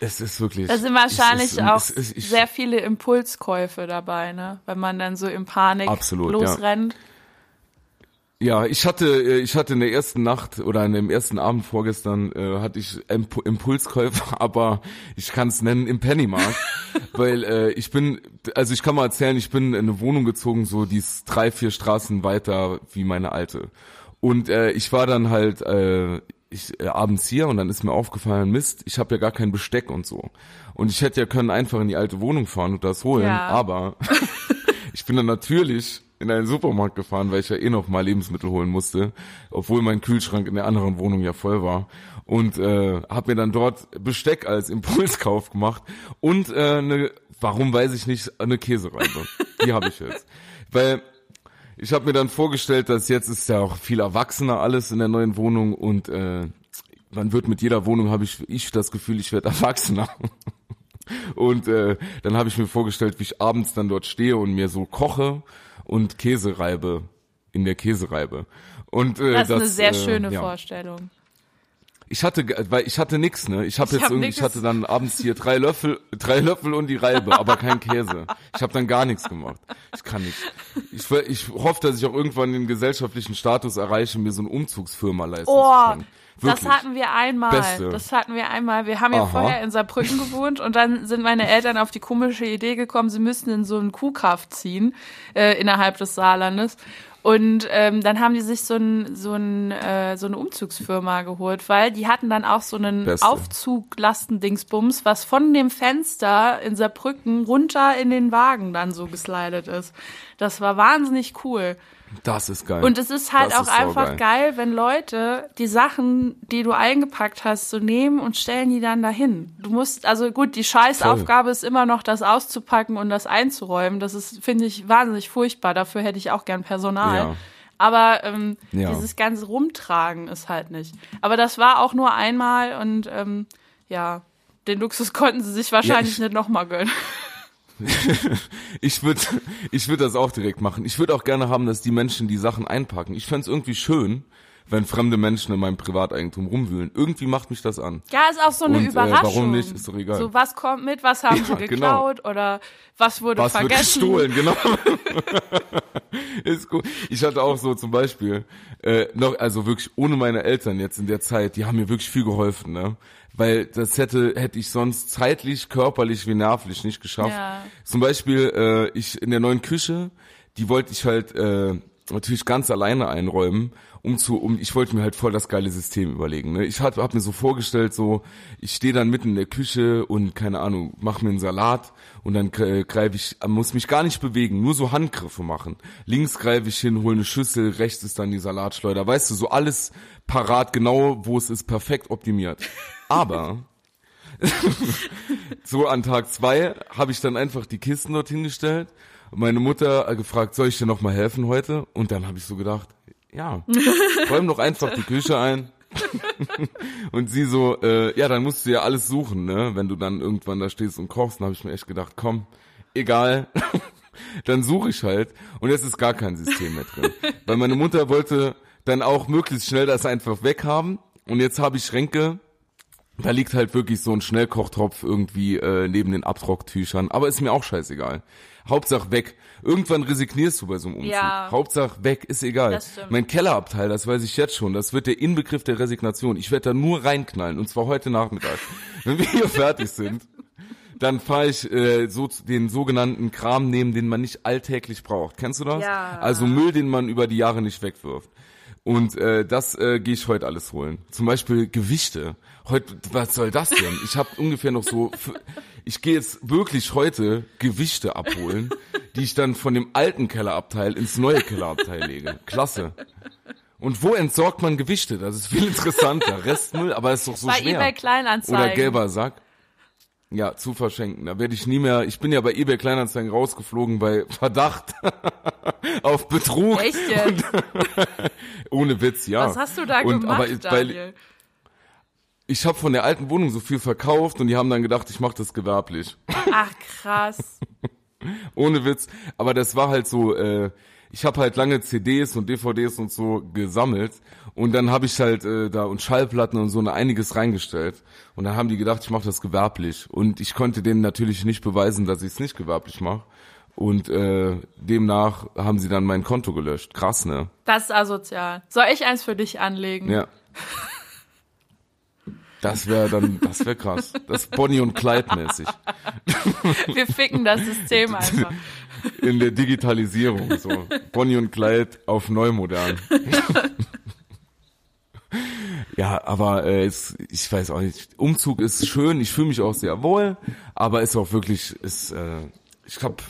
es ist wirklich. Da sind wahrscheinlich ist, auch ist, ich, sehr viele Impulskäufe dabei, ne? Wenn man dann so in Panik absolut, losrennt. Ja. Ja, ich hatte, äh, ich hatte in der ersten Nacht oder in dem ersten Abend vorgestern äh, hatte ich Imp Impulskäufer, aber ich kann es nennen im Pennymarkt, weil äh, ich bin, also ich kann mal erzählen, ich bin in eine Wohnung gezogen, so die ist drei, vier Straßen weiter wie meine alte. Und äh, ich war dann halt äh, ich, äh, abends hier und dann ist mir aufgefallen, Mist, ich habe ja gar kein Besteck und so. Und ich hätte ja können einfach in die alte Wohnung fahren und das holen, ja. aber ich bin dann natürlich in einen Supermarkt gefahren, weil ich ja eh noch mal Lebensmittel holen musste, obwohl mein Kühlschrank in der anderen Wohnung ja voll war und äh, habe mir dann dort Besteck als Impulskauf gemacht und äh, eine, warum weiß ich nicht, eine Käsereibe. Die habe ich jetzt, weil ich habe mir dann vorgestellt, dass jetzt ist ja auch viel erwachsener alles in der neuen Wohnung und äh, man wird mit jeder Wohnung habe ich ich das Gefühl, ich werde erwachsener. Und äh, dann habe ich mir vorgestellt, wie ich abends dann dort stehe und mir so koche und Käsereibe in der Käsereibe. Und äh, das ist das, eine sehr äh, schöne ja. Vorstellung. Ich hatte, weil ich hatte nix, ne? Ich habe jetzt hab irgendwie, nix. ich hatte dann abends hier drei Löffel, drei Löffel und die Reibe, aber kein Käse. Ich habe dann gar nichts gemacht. Ich kann nicht. Ich, ich hoffe, dass ich auch irgendwann den gesellschaftlichen Status erreiche, mir so eine Umzugsfirma leisten oh, zu können. Wirklich. Das hatten wir einmal. Beste. Das hatten wir einmal. Wir haben ja Aha. vorher in Saarbrücken gewohnt und dann sind meine Eltern auf die komische Idee gekommen, sie müssten in so einen Kuhkaff ziehen äh, innerhalb des Saarlandes. Und ähm, dann haben die sich so, ein, so, ein, äh, so eine Umzugsfirma geholt, weil die hatten dann auch so einen Beste. Aufzuglastendingsbums, was von dem Fenster in Saarbrücken runter in den Wagen dann so geslidet ist. Das war wahnsinnig cool. Das ist geil. Und es ist halt das auch ist einfach geil. geil. wenn Leute die Sachen, die du eingepackt hast, so nehmen und stellen die dann dahin. Du musst, also gut, die Scheißaufgabe ist immer noch, das auszupacken und das einzuräumen. Das ist, finde ich, wahnsinnig furchtbar. Dafür hätte ich auch gern Personal. Ja. Aber ähm, ja. dieses ganze Rumtragen ist halt nicht. Aber das war auch nur einmal und ähm, ja, den Luxus konnten sie sich wahrscheinlich ja, nicht nochmal gönnen. ich würde ich würd das auch direkt machen. Ich würde auch gerne haben, dass die Menschen die Sachen einpacken. Ich fände es irgendwie schön, wenn fremde Menschen in meinem Privateigentum rumwühlen. Irgendwie macht mich das an. Ja, ist auch so eine Und, Überraschung. Äh, warum nicht? Ist doch egal. So, was kommt mit, was haben ja, sie genau. geklaut genau. oder was wurde was vergessen? Was wird gestohlen, genau. ist gut. Ich hatte auch so zum Beispiel, äh, noch, also wirklich ohne meine Eltern jetzt in der Zeit, die haben mir wirklich viel geholfen, ne? weil das hätte hätte ich sonst zeitlich, körperlich wie nervlich nicht geschafft. Ja. Zum Beispiel äh, ich in der neuen Küche, die wollte ich halt äh, natürlich ganz alleine einräumen, um zu, um, ich wollte mir halt voll das geile System überlegen. Ne? Ich hab, hab mir so vorgestellt, so, ich stehe dann mitten in der Küche und keine Ahnung, mach mir einen Salat und dann äh, greife ich, muss mich gar nicht bewegen, nur so Handgriffe machen. Links greife ich hin, hole eine Schüssel, rechts ist dann die Salatschleuder. Weißt du, so alles parat, genau wo es ist, perfekt optimiert. Aber so an Tag zwei habe ich dann einfach die Kisten dort hingestellt. Meine Mutter gefragt, soll ich dir noch mal helfen heute? Und dann habe ich so gedacht, ja, räum doch einfach die Küche ein. und sie so, äh, ja, dann musst du ja alles suchen, ne? Wenn du dann irgendwann da stehst und kochst, dann habe ich mir echt gedacht, komm, egal. dann suche ich halt und jetzt ist gar kein System mehr drin. Weil meine Mutter wollte dann auch möglichst schnell das einfach weghaben und jetzt habe ich Schränke, da liegt halt wirklich so ein Schnellkochtropf irgendwie äh, neben den Abtrocktüchern, aber ist mir auch scheißegal. Hauptsache weg. Irgendwann resignierst du bei so einem Umzug. Ja. Hauptsache weg, ist egal. Mein Kellerabteil, das weiß ich jetzt schon, das wird der Inbegriff der Resignation. Ich werde da nur reinknallen und zwar heute Nachmittag. Wenn wir hier fertig sind, dann fahre ich äh, so den sogenannten Kram nehmen, den man nicht alltäglich braucht. Kennst du das? Ja. Also Müll, den man über die Jahre nicht wegwirft. Und äh, das äh, gehe ich heute alles holen. Zum Beispiel Gewichte. Heute, was soll das denn? Ich habe ungefähr noch so, ich gehe jetzt wirklich heute Gewichte abholen, die ich dann von dem alten Kellerabteil ins neue Kellerabteil lege. Klasse. Und wo entsorgt man Gewichte? Das ist viel interessanter. Restmüll, aber ist doch so Bei schwer. eBay Kleinanzeigen. Oder gelber Sack. Ja, zu verschenken. Da werde ich nie mehr, ich bin ja bei eBay Kleinanzeigen rausgeflogen bei Verdacht auf Betrug. Echt jetzt? ohne Witz, ja. Was hast du da und, gemacht, aber, Daniel? Weil, ich habe von der alten Wohnung so viel verkauft und die haben dann gedacht, ich mache das gewerblich. Ach krass. ohne Witz. Aber das war halt so, äh, ich habe halt lange CDs und DVDs und so gesammelt und dann habe ich halt äh, da und Schallplatten und so eine einiges reingestellt und dann haben die gedacht, ich mache das gewerblich und ich konnte denen natürlich nicht beweisen, dass ich es nicht gewerblich mache. Und äh, demnach haben sie dann mein Konto gelöscht. Krass, ne? Das ist asozial. Soll ich eins für dich anlegen? Ja. Das wäre dann, das wäre krass. Das ist Bonnie und Clyde mäßig. Wir ficken das System einfach in der Digitalisierung. So Bonnie und Clyde auf neumodern. ja, aber äh, es, ich weiß auch nicht. Umzug ist schön. Ich fühle mich auch sehr wohl, aber ist auch wirklich, ist, äh, ich hab,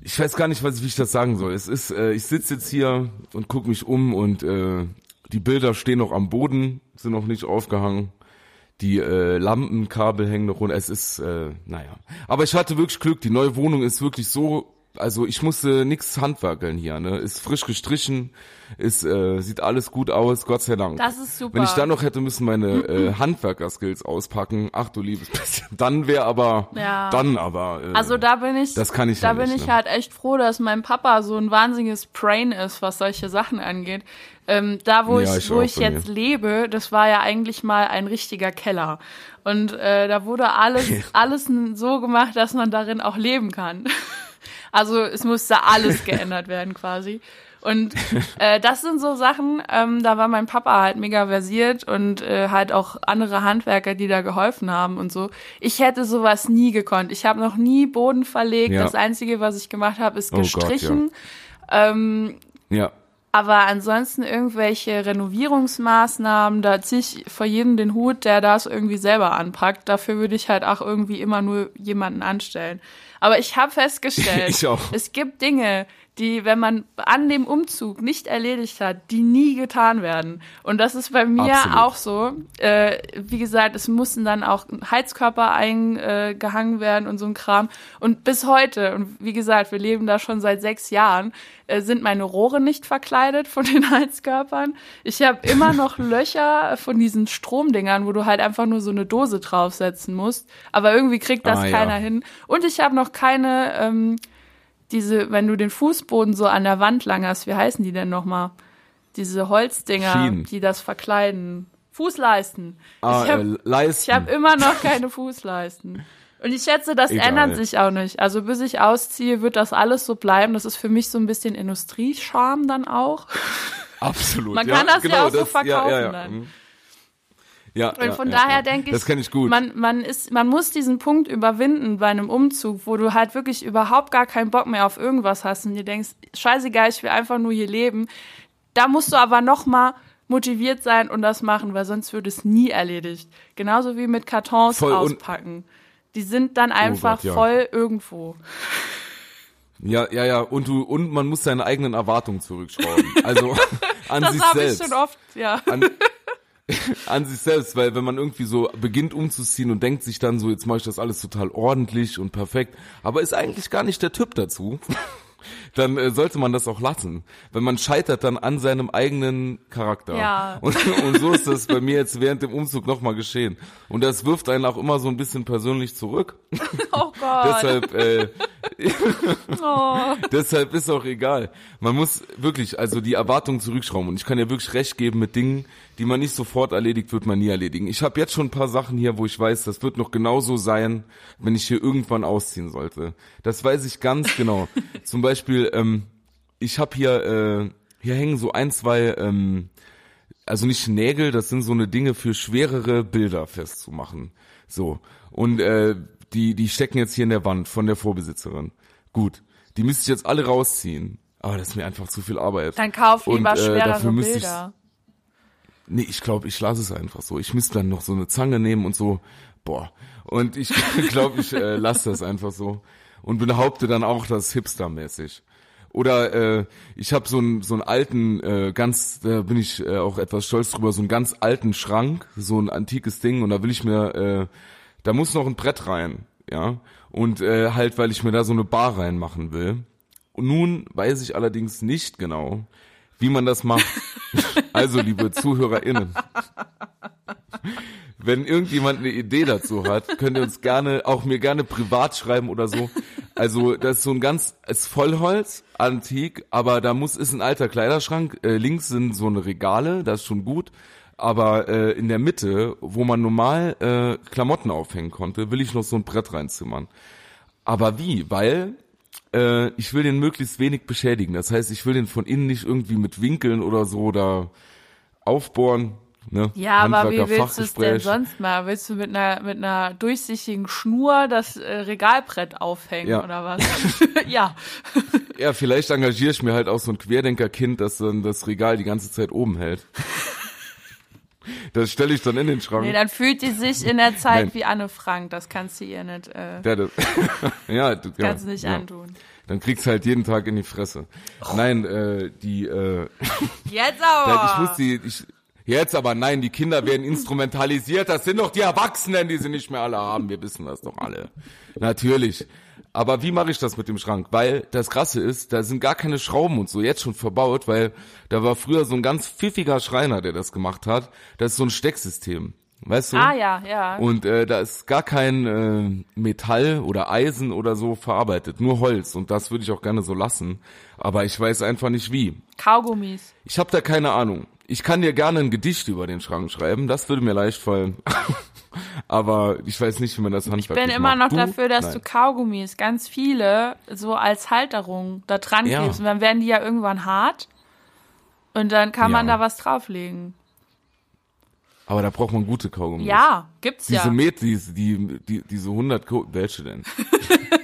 ich weiß gar nicht, was wie ich das sagen soll. Es ist, äh, ich sitze jetzt hier und gucke mich um und äh, die Bilder stehen noch am Boden, sind noch nicht aufgehangen die äh, Lampenkabel hängen noch runter. Es ist, äh, naja. Aber ich hatte wirklich Glück. Die neue Wohnung ist wirklich so, also ich musste nix handwerkeln hier. Ne, ist frisch gestrichen, ist äh, sieht alles gut aus. Gott sei Dank. Das ist super. Wenn ich dann noch hätte müssen meine äh, Handwerker-Skills auspacken, ach du liebes bisschen, dann wäre aber, ja. dann aber. Äh, also da bin ich, das kann ich da ja bin nicht, ich ne? halt echt froh, dass mein Papa so ein wahnsinniges Brain ist, was solche Sachen angeht. Ähm, da, wo ja, ich, ich wo ich jetzt mir. lebe, das war ja eigentlich mal ein richtiger Keller. Und äh, da wurde alles, alles so gemacht, dass man darin auch leben kann. Also es musste alles geändert werden quasi. Und äh, das sind so Sachen, ähm, da war mein Papa halt mega versiert und äh, halt auch andere Handwerker, die da geholfen haben und so. Ich hätte sowas nie gekonnt. Ich habe noch nie Boden verlegt. Ja. Das Einzige, was ich gemacht habe, ist gestrichen. Oh Gott, ja. Ähm, ja. Aber ansonsten irgendwelche Renovierungsmaßnahmen, da ziehe ich vor jedem den Hut, der das irgendwie selber anpackt. Dafür würde ich halt auch irgendwie immer nur jemanden anstellen. Aber ich habe festgestellt, ich es gibt Dinge, die, wenn man an dem Umzug nicht erledigt hat, die nie getan werden. Und das ist bei mir Absolut. auch so. Äh, wie gesagt, es mussten dann auch Heizkörper eingehangen werden und so ein Kram. Und bis heute, und wie gesagt, wir leben da schon seit sechs Jahren, äh, sind meine Rohre nicht verkleidet von den Heizkörpern. Ich habe immer noch Löcher von diesen Stromdingern, wo du halt einfach nur so eine Dose draufsetzen musst. Aber irgendwie kriegt das ah, keiner ja. hin. Und ich habe noch keine ähm, diese, wenn du den Fußboden so an der Wand langerst, wie heißen die denn nochmal? Diese Holzdinger, Schienen. die das verkleiden. Fußleisten. Ah, ich habe äh, hab immer noch keine Fußleisten. Und ich schätze, das Egal. ändert sich auch nicht. Also bis ich ausziehe, wird das alles so bleiben. Das ist für mich so ein bisschen Industriescham dann auch. Absolut. Man kann das genau, ja auch so verkaufen ja, ja, ja. dann. Ja, und von ja, daher ja. denke ich, das ich gut. Man, man, ist, man muss diesen Punkt überwinden bei einem Umzug, wo du halt wirklich überhaupt gar keinen Bock mehr auf irgendwas hast und dir denkst, scheißegal, ich will einfach nur hier leben. Da musst du aber noch mal motiviert sein und das machen, weil sonst wird es nie erledigt. Genauso wie mit Kartons voll auspacken. Die sind dann einfach oh Gott, voll irgendwo. Ja, ja, ja, und du und man muss seine eigenen Erwartungen zurückschrauben. Also an das sich selbst. Das habe ich schon oft, ja. An, an sich selbst, weil wenn man irgendwie so beginnt umzuziehen und denkt sich dann so, jetzt mache ich das alles total ordentlich und perfekt, aber ist eigentlich gar nicht der Typ dazu, dann äh, sollte man das auch lassen. Wenn man scheitert dann an seinem eigenen Charakter. Ja. Und, und so ist das bei mir jetzt während dem Umzug nochmal geschehen. Und das wirft einen auch immer so ein bisschen persönlich zurück. Oh Gott. Deshalb äh, oh. Deshalb ist auch egal. Man muss wirklich, also die Erwartungen zurückschrauben. Und ich kann ja wirklich recht geben mit Dingen, die man nicht sofort erledigt, wird man nie erledigen. Ich habe jetzt schon ein paar Sachen hier, wo ich weiß, das wird noch genauso sein, wenn ich hier irgendwann ausziehen sollte. Das weiß ich ganz genau. Zum Beispiel, ähm, ich habe hier, äh, hier hängen so ein, zwei, ähm, also nicht Nägel, das sind so eine Dinge für schwerere Bilder festzumachen. So. Und äh, die, die stecken jetzt hier in der Wand von der Vorbesitzerin. Gut. Die müsste ich jetzt alle rausziehen. Aber das ist mir einfach zu viel Arbeit. Dann kauf lieber Und, äh, schwerere Bilder. Nee, ich glaube, ich lasse es einfach so. Ich müsste dann noch so eine Zange nehmen und so. Boah. Und ich glaube, ich äh, lasse das einfach so. Und behaupte dann auch, das hipstermäßig. Oder äh, ich habe so einen so einen alten, äh, ganz, da bin ich äh, auch etwas stolz drüber, so einen ganz alten Schrank, so ein antikes Ding. Und da will ich mir äh, da muss noch ein Brett rein, ja. Und äh, halt, weil ich mir da so eine Bar reinmachen will. Und nun weiß ich allerdings nicht genau, wie man das macht. also, liebe ZuhörerInnen, wenn irgendjemand eine Idee dazu hat, könnt ihr uns gerne, auch mir gerne privat schreiben oder so. Also, das ist so ein ganz, ist Vollholz, antik, aber da muss, ist ein alter Kleiderschrank, äh, links sind so eine Regale, das ist schon gut aber äh, in der Mitte, wo man normal äh, Klamotten aufhängen konnte, will ich noch so ein Brett reinzimmern. Aber wie? Weil äh, ich will den möglichst wenig beschädigen. Das heißt, ich will den von innen nicht irgendwie mit Winkeln oder so da aufbohren. Ne? Ja, aber wie willst du es denn sonst mal? Willst du mit einer mit einer durchsichtigen Schnur das äh, Regalbrett aufhängen ja. oder was? ja. Ja, vielleicht engagiere ich mir halt auch so ein Querdenkerkind, das dann das Regal die ganze Zeit oben hält. Das stelle ich dann in den Schrank. Nee, dann fühlt die sich in der Zeit Nein. wie Anne Frank. Das kannst du ihr nicht. Äh, ja, das, ja, du, ja, kannst du nicht ja. antun. Dann kriegst du halt jeden Tag in die Fresse. Oh. Nein, äh, die. Äh, Jetzt aber. ich muss die. Ich, Jetzt aber nein, die Kinder werden instrumentalisiert. Das sind doch die Erwachsenen, die sie nicht mehr alle haben. Wir wissen das doch alle. Natürlich. Aber wie mache ich das mit dem Schrank? Weil das Krasse ist, da sind gar keine Schrauben und so jetzt schon verbaut, weil da war früher so ein ganz pfiffiger Schreiner, der das gemacht hat. Das ist so ein Stecksystem. Weißt du? Ah ja, ja. Und äh, da ist gar kein äh, Metall oder Eisen oder so verarbeitet, nur Holz. Und das würde ich auch gerne so lassen. Aber ich weiß einfach nicht wie. Kaugummis. Ich habe da keine Ahnung. Ich kann dir gerne ein Gedicht über den Schrank schreiben. Das würde mir leicht fallen. Aber ich weiß nicht, wie man das handwerklich Ich bin immer noch du? dafür, dass Nein. du Kaugummis, ganz viele, so als Halterung da dran ja. klebst. Und dann werden die ja irgendwann hart. Und dann kann ja. man da was drauflegen. Aber da braucht man gute Kaugummis. Ja, gibt's diese ja. Met, diese, die, die, diese 100 Ko welche denn?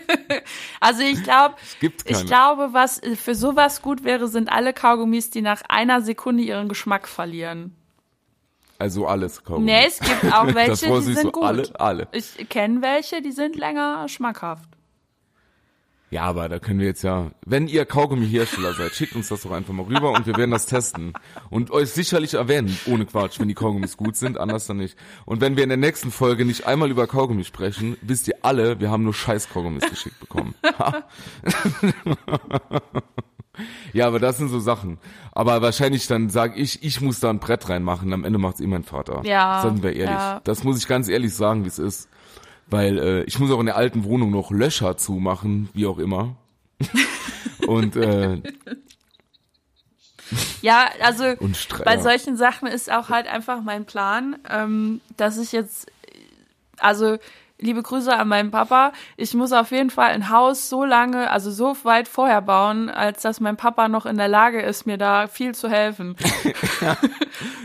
also ich glaube, ich glaube, was für sowas gut wäre, sind alle Kaugummis, die nach einer Sekunde ihren Geschmack verlieren. Also alles Kaugummi. Nee, es gibt auch welche, die sind so gut. Alle, alle. Ich kenne welche, die sind länger schmackhaft. Ja, aber da können wir jetzt ja, wenn ihr Kaugummi-Hersteller seid, schickt uns das doch einfach mal rüber und wir werden das testen. Und euch sicherlich erwähnen, ohne Quatsch, wenn die Kaugummis gut sind, anders dann nicht. Und wenn wir in der nächsten Folge nicht einmal über Kaugummi sprechen, wisst ihr alle, wir haben nur scheiß Kaugummis geschickt bekommen. Ja, aber das sind so Sachen. Aber wahrscheinlich dann sage ich, ich muss da ein Brett reinmachen, am Ende macht's eh mein Vater. Ja. Sind wir ehrlich. Ja. Das muss ich ganz ehrlich sagen, wie es ist. Weil äh, ich muss auch in der alten Wohnung noch Löcher zumachen, wie auch immer. Und äh, ja, also bei solchen Sachen ist auch halt einfach mein Plan, ähm, dass ich jetzt, also liebe Grüße an meinen Papa. Ich muss auf jeden Fall ein Haus so lange, also so weit vorher bauen, als dass mein Papa noch in der Lage ist, mir da viel zu helfen. ja,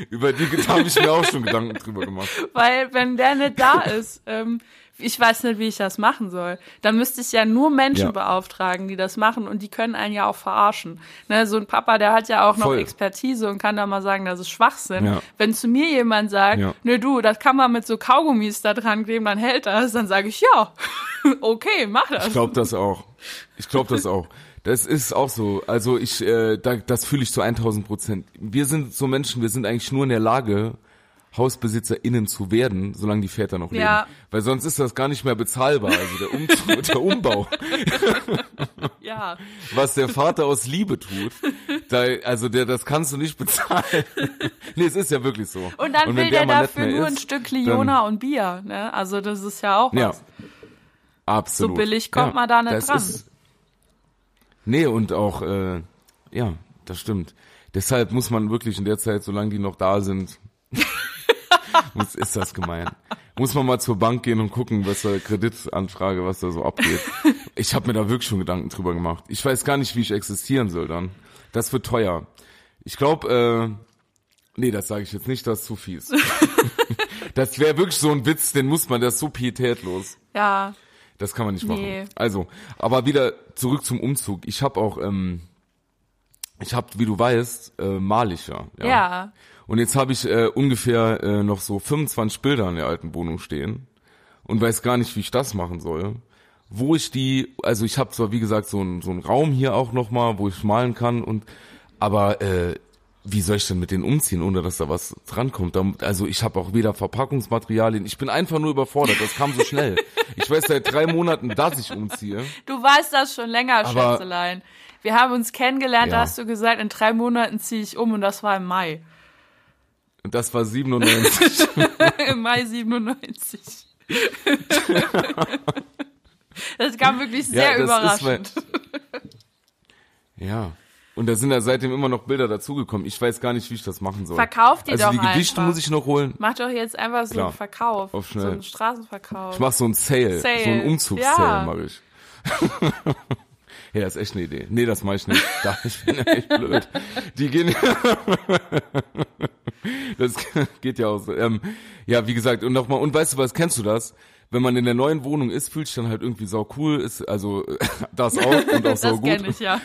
über die habe ich mir auch schon Gedanken drüber gemacht. Weil wenn der nicht da ist, ähm, ich weiß nicht, wie ich das machen soll. Dann müsste ich ja nur Menschen ja. beauftragen, die das machen und die können einen ja auch verarschen. Ne, so ein Papa, der hat ja auch Voll. noch Expertise und kann da mal sagen, das ist Schwachsinn. Ja. Wenn zu mir jemand sagt, ja. ne du, das kann man mit so Kaugummis da dran kleben, dann hält das, dann sage ich, ja, okay, mach das. Ich glaube das auch. Ich glaube das auch. Das ist auch so. Also ich, äh, da, das fühle ich zu 1000 Prozent. Wir sind so Menschen, wir sind eigentlich nur in der Lage, HausbesitzerInnen zu werden, solange die Väter noch leben. Ja. Weil sonst ist das gar nicht mehr bezahlbar, also der, Umzug, der Umbau. ja. Was der Vater aus Liebe tut, da, also der, das kannst du nicht bezahlen. nee, es ist ja wirklich so. Und dann und will der, der dafür nur ist, ein Stück Liona und Bier, ne? Also das ist ja auch was. Ja. Absolut. So billig kommt ja, man da nicht dran. Ist, Nee, und auch, äh, ja, das stimmt. Deshalb muss man wirklich in der Zeit, solange die noch da sind, muss, ist das gemein. Muss man mal zur Bank gehen und gucken, was da Kreditanfrage, was da so abgeht. Ich habe mir da wirklich schon Gedanken drüber gemacht. Ich weiß gar nicht, wie ich existieren soll dann. Das wird teuer. Ich glaube, äh, nee, das sage ich jetzt nicht, das ist zu fies. das wäre wirklich so ein Witz, den muss man, das ist so pietätlos. Ja. Das kann man nicht machen. Nee. Also, aber wieder zurück zum Umzug. Ich habe auch, ähm, ich habe, wie du weißt, äh, mal ich ja. Ja. Und jetzt habe ich äh, ungefähr äh, noch so 25 Bilder in der alten Wohnung stehen und weiß gar nicht, wie ich das machen soll. Wo ich die, also ich habe zwar wie gesagt so einen so einen Raum hier auch noch mal, wo ich malen kann und aber äh, wie soll ich denn mit denen umziehen, ohne dass da was drankommt? Also ich habe auch weder Verpackungsmaterialien. Ich bin einfach nur überfordert. Das kam so schnell. Ich weiß seit drei Monaten, dass ich umziehe. Du weißt das schon länger, aber, Schätzelein. Wir haben uns kennengelernt, ja. da hast du gesagt, in drei Monaten ziehe ich um und das war im Mai. Und das war 97. Im Mai 97. das kam wirklich sehr ja, überraschend. ja. Und da sind ja seitdem immer noch Bilder dazugekommen. Ich weiß gar nicht, wie ich das machen soll. Verkauf die also doch die Gewichte einfach. muss ich noch holen. Mach doch jetzt einfach so Klar. einen Verkauf. Auf schnell. So einen Straßenverkauf. Ich mach so einen Sale. Sale. So einen Umzugssale ja. mache ich. ja, ist echt eine Idee. Nee, das mache ich nicht. Da, ich bin ja echt blöd. Die gehen. das geht ja auch so. Ähm, ja, wie gesagt, und nochmal, und weißt du was, kennst du das? Wenn man in der neuen Wohnung ist, fühlt sich dann halt irgendwie sau cool, ist also das auch und auch sau gut. Das kenn ich, ja.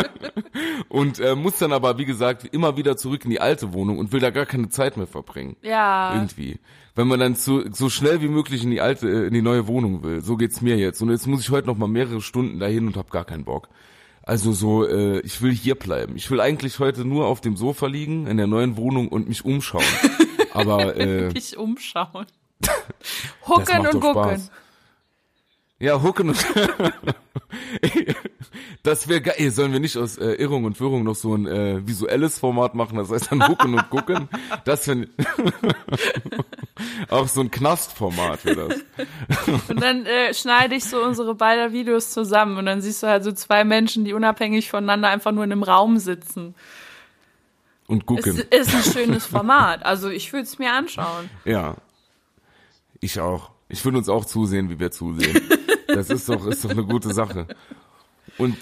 und äh, muss dann aber, wie gesagt, immer wieder zurück in die alte Wohnung und will da gar keine Zeit mehr verbringen. Ja. Irgendwie. Wenn man dann zu, so schnell wie möglich in die alte, äh, in die neue Wohnung will. So geht's mir jetzt. Und jetzt muss ich heute noch mal mehrere Stunden dahin und hab gar keinen Bock. Also so, äh, ich will hier bleiben. Ich will eigentlich heute nur auf dem Sofa liegen in der neuen Wohnung und mich umschauen. Aber äh, mich umschauen. Hucken und gucken. Ja, Hucken und Das wäre geil. Sollen wir nicht aus äh, Irrung und Wirrung noch so ein äh, visuelles Format machen? Das heißt dann Hucken und Gucken. Das wäre auch so ein Knastformat wäre das. Und dann äh, schneide ich so unsere beiden Videos zusammen und dann siehst du halt so zwei Menschen, die unabhängig voneinander einfach nur in einem Raum sitzen. Und gucken. Ist, ist ein schönes Format. Also ich würde es mir anschauen. Ja. Ich auch. Ich würde uns auch zusehen, wie wir zusehen. Das ist doch, ist doch eine gute Sache. Und,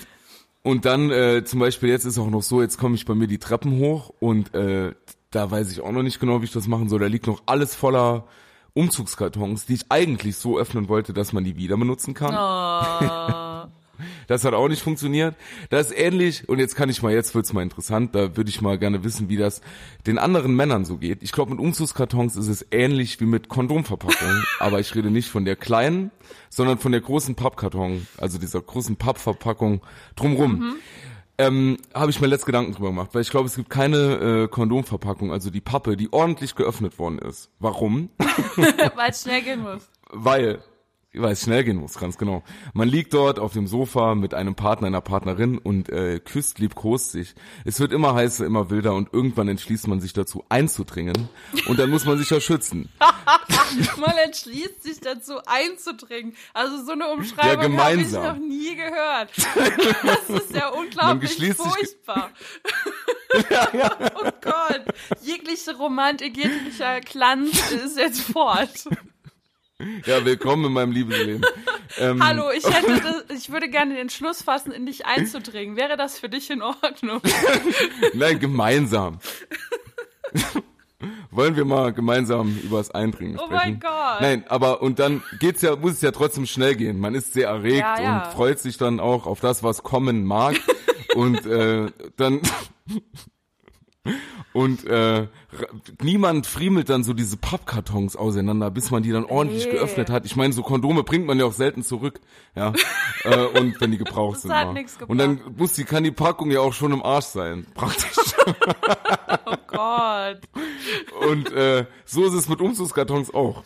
und dann äh, zum Beispiel jetzt ist auch noch so, jetzt komme ich bei mir die Treppen hoch und äh, da weiß ich auch noch nicht genau, wie ich das machen soll. Da liegt noch alles voller Umzugskartons, die ich eigentlich so öffnen wollte, dass man die wieder benutzen kann. Oh. Das hat auch nicht funktioniert. Das ist ähnlich, und jetzt kann ich mal, jetzt wird's mal interessant, da würde ich mal gerne wissen, wie das den anderen Männern so geht. Ich glaube, mit Umzugskartons ist es ähnlich wie mit Kondomverpackungen, aber ich rede nicht von der kleinen, sondern von der großen Pappkarton, also dieser großen Pappverpackung drumrum. Mhm. Ähm, habe ich mir letzt Gedanken drüber gemacht, weil ich glaube, es gibt keine äh, Kondomverpackung, also die Pappe, die ordentlich geöffnet worden ist. Warum? weil es schnell gehen muss. Weil weil es schnell gehen muss, ganz genau. Man liegt dort auf dem Sofa mit einem Partner, einer Partnerin und äh, küsst, liebkost sich. Es wird immer heißer, immer wilder und irgendwann entschließt man sich dazu einzudringen und dann muss man sich ja schützen. man entschließt sich dazu einzudringen. Also so eine Umschreibung ja, habe ich noch nie gehört. Das ist ja unglaublich furchtbar. ja, ja. Oh Gott, jegliche Romantik, jeglicher Glanz ist jetzt fort. Ja, willkommen in meinem Liebesleben. Ähm, Hallo, ich hätte das, ich würde gerne den Entschluss fassen, in dich einzudringen. Wäre das für dich in Ordnung? Nein, gemeinsam. Wollen wir mal gemeinsam über das Eindringen sprechen? Oh mein Gott. Nein, aber und dann geht's ja, muss es ja trotzdem schnell gehen. Man ist sehr erregt ja, ja. und freut sich dann auch auf das, was kommen mag. und äh, dann und äh, niemand friemelt dann so diese Pappkartons auseinander, bis man die dann ordentlich nee. geöffnet hat. Ich meine, so Kondome bringt man ja auch selten zurück, ja. äh, und wenn die gebraucht das sind. Hat nix und dann muss die kann die Packung ja auch schon im Arsch sein, praktisch. oh Gott. Und äh, so ist es mit Umzugskartons auch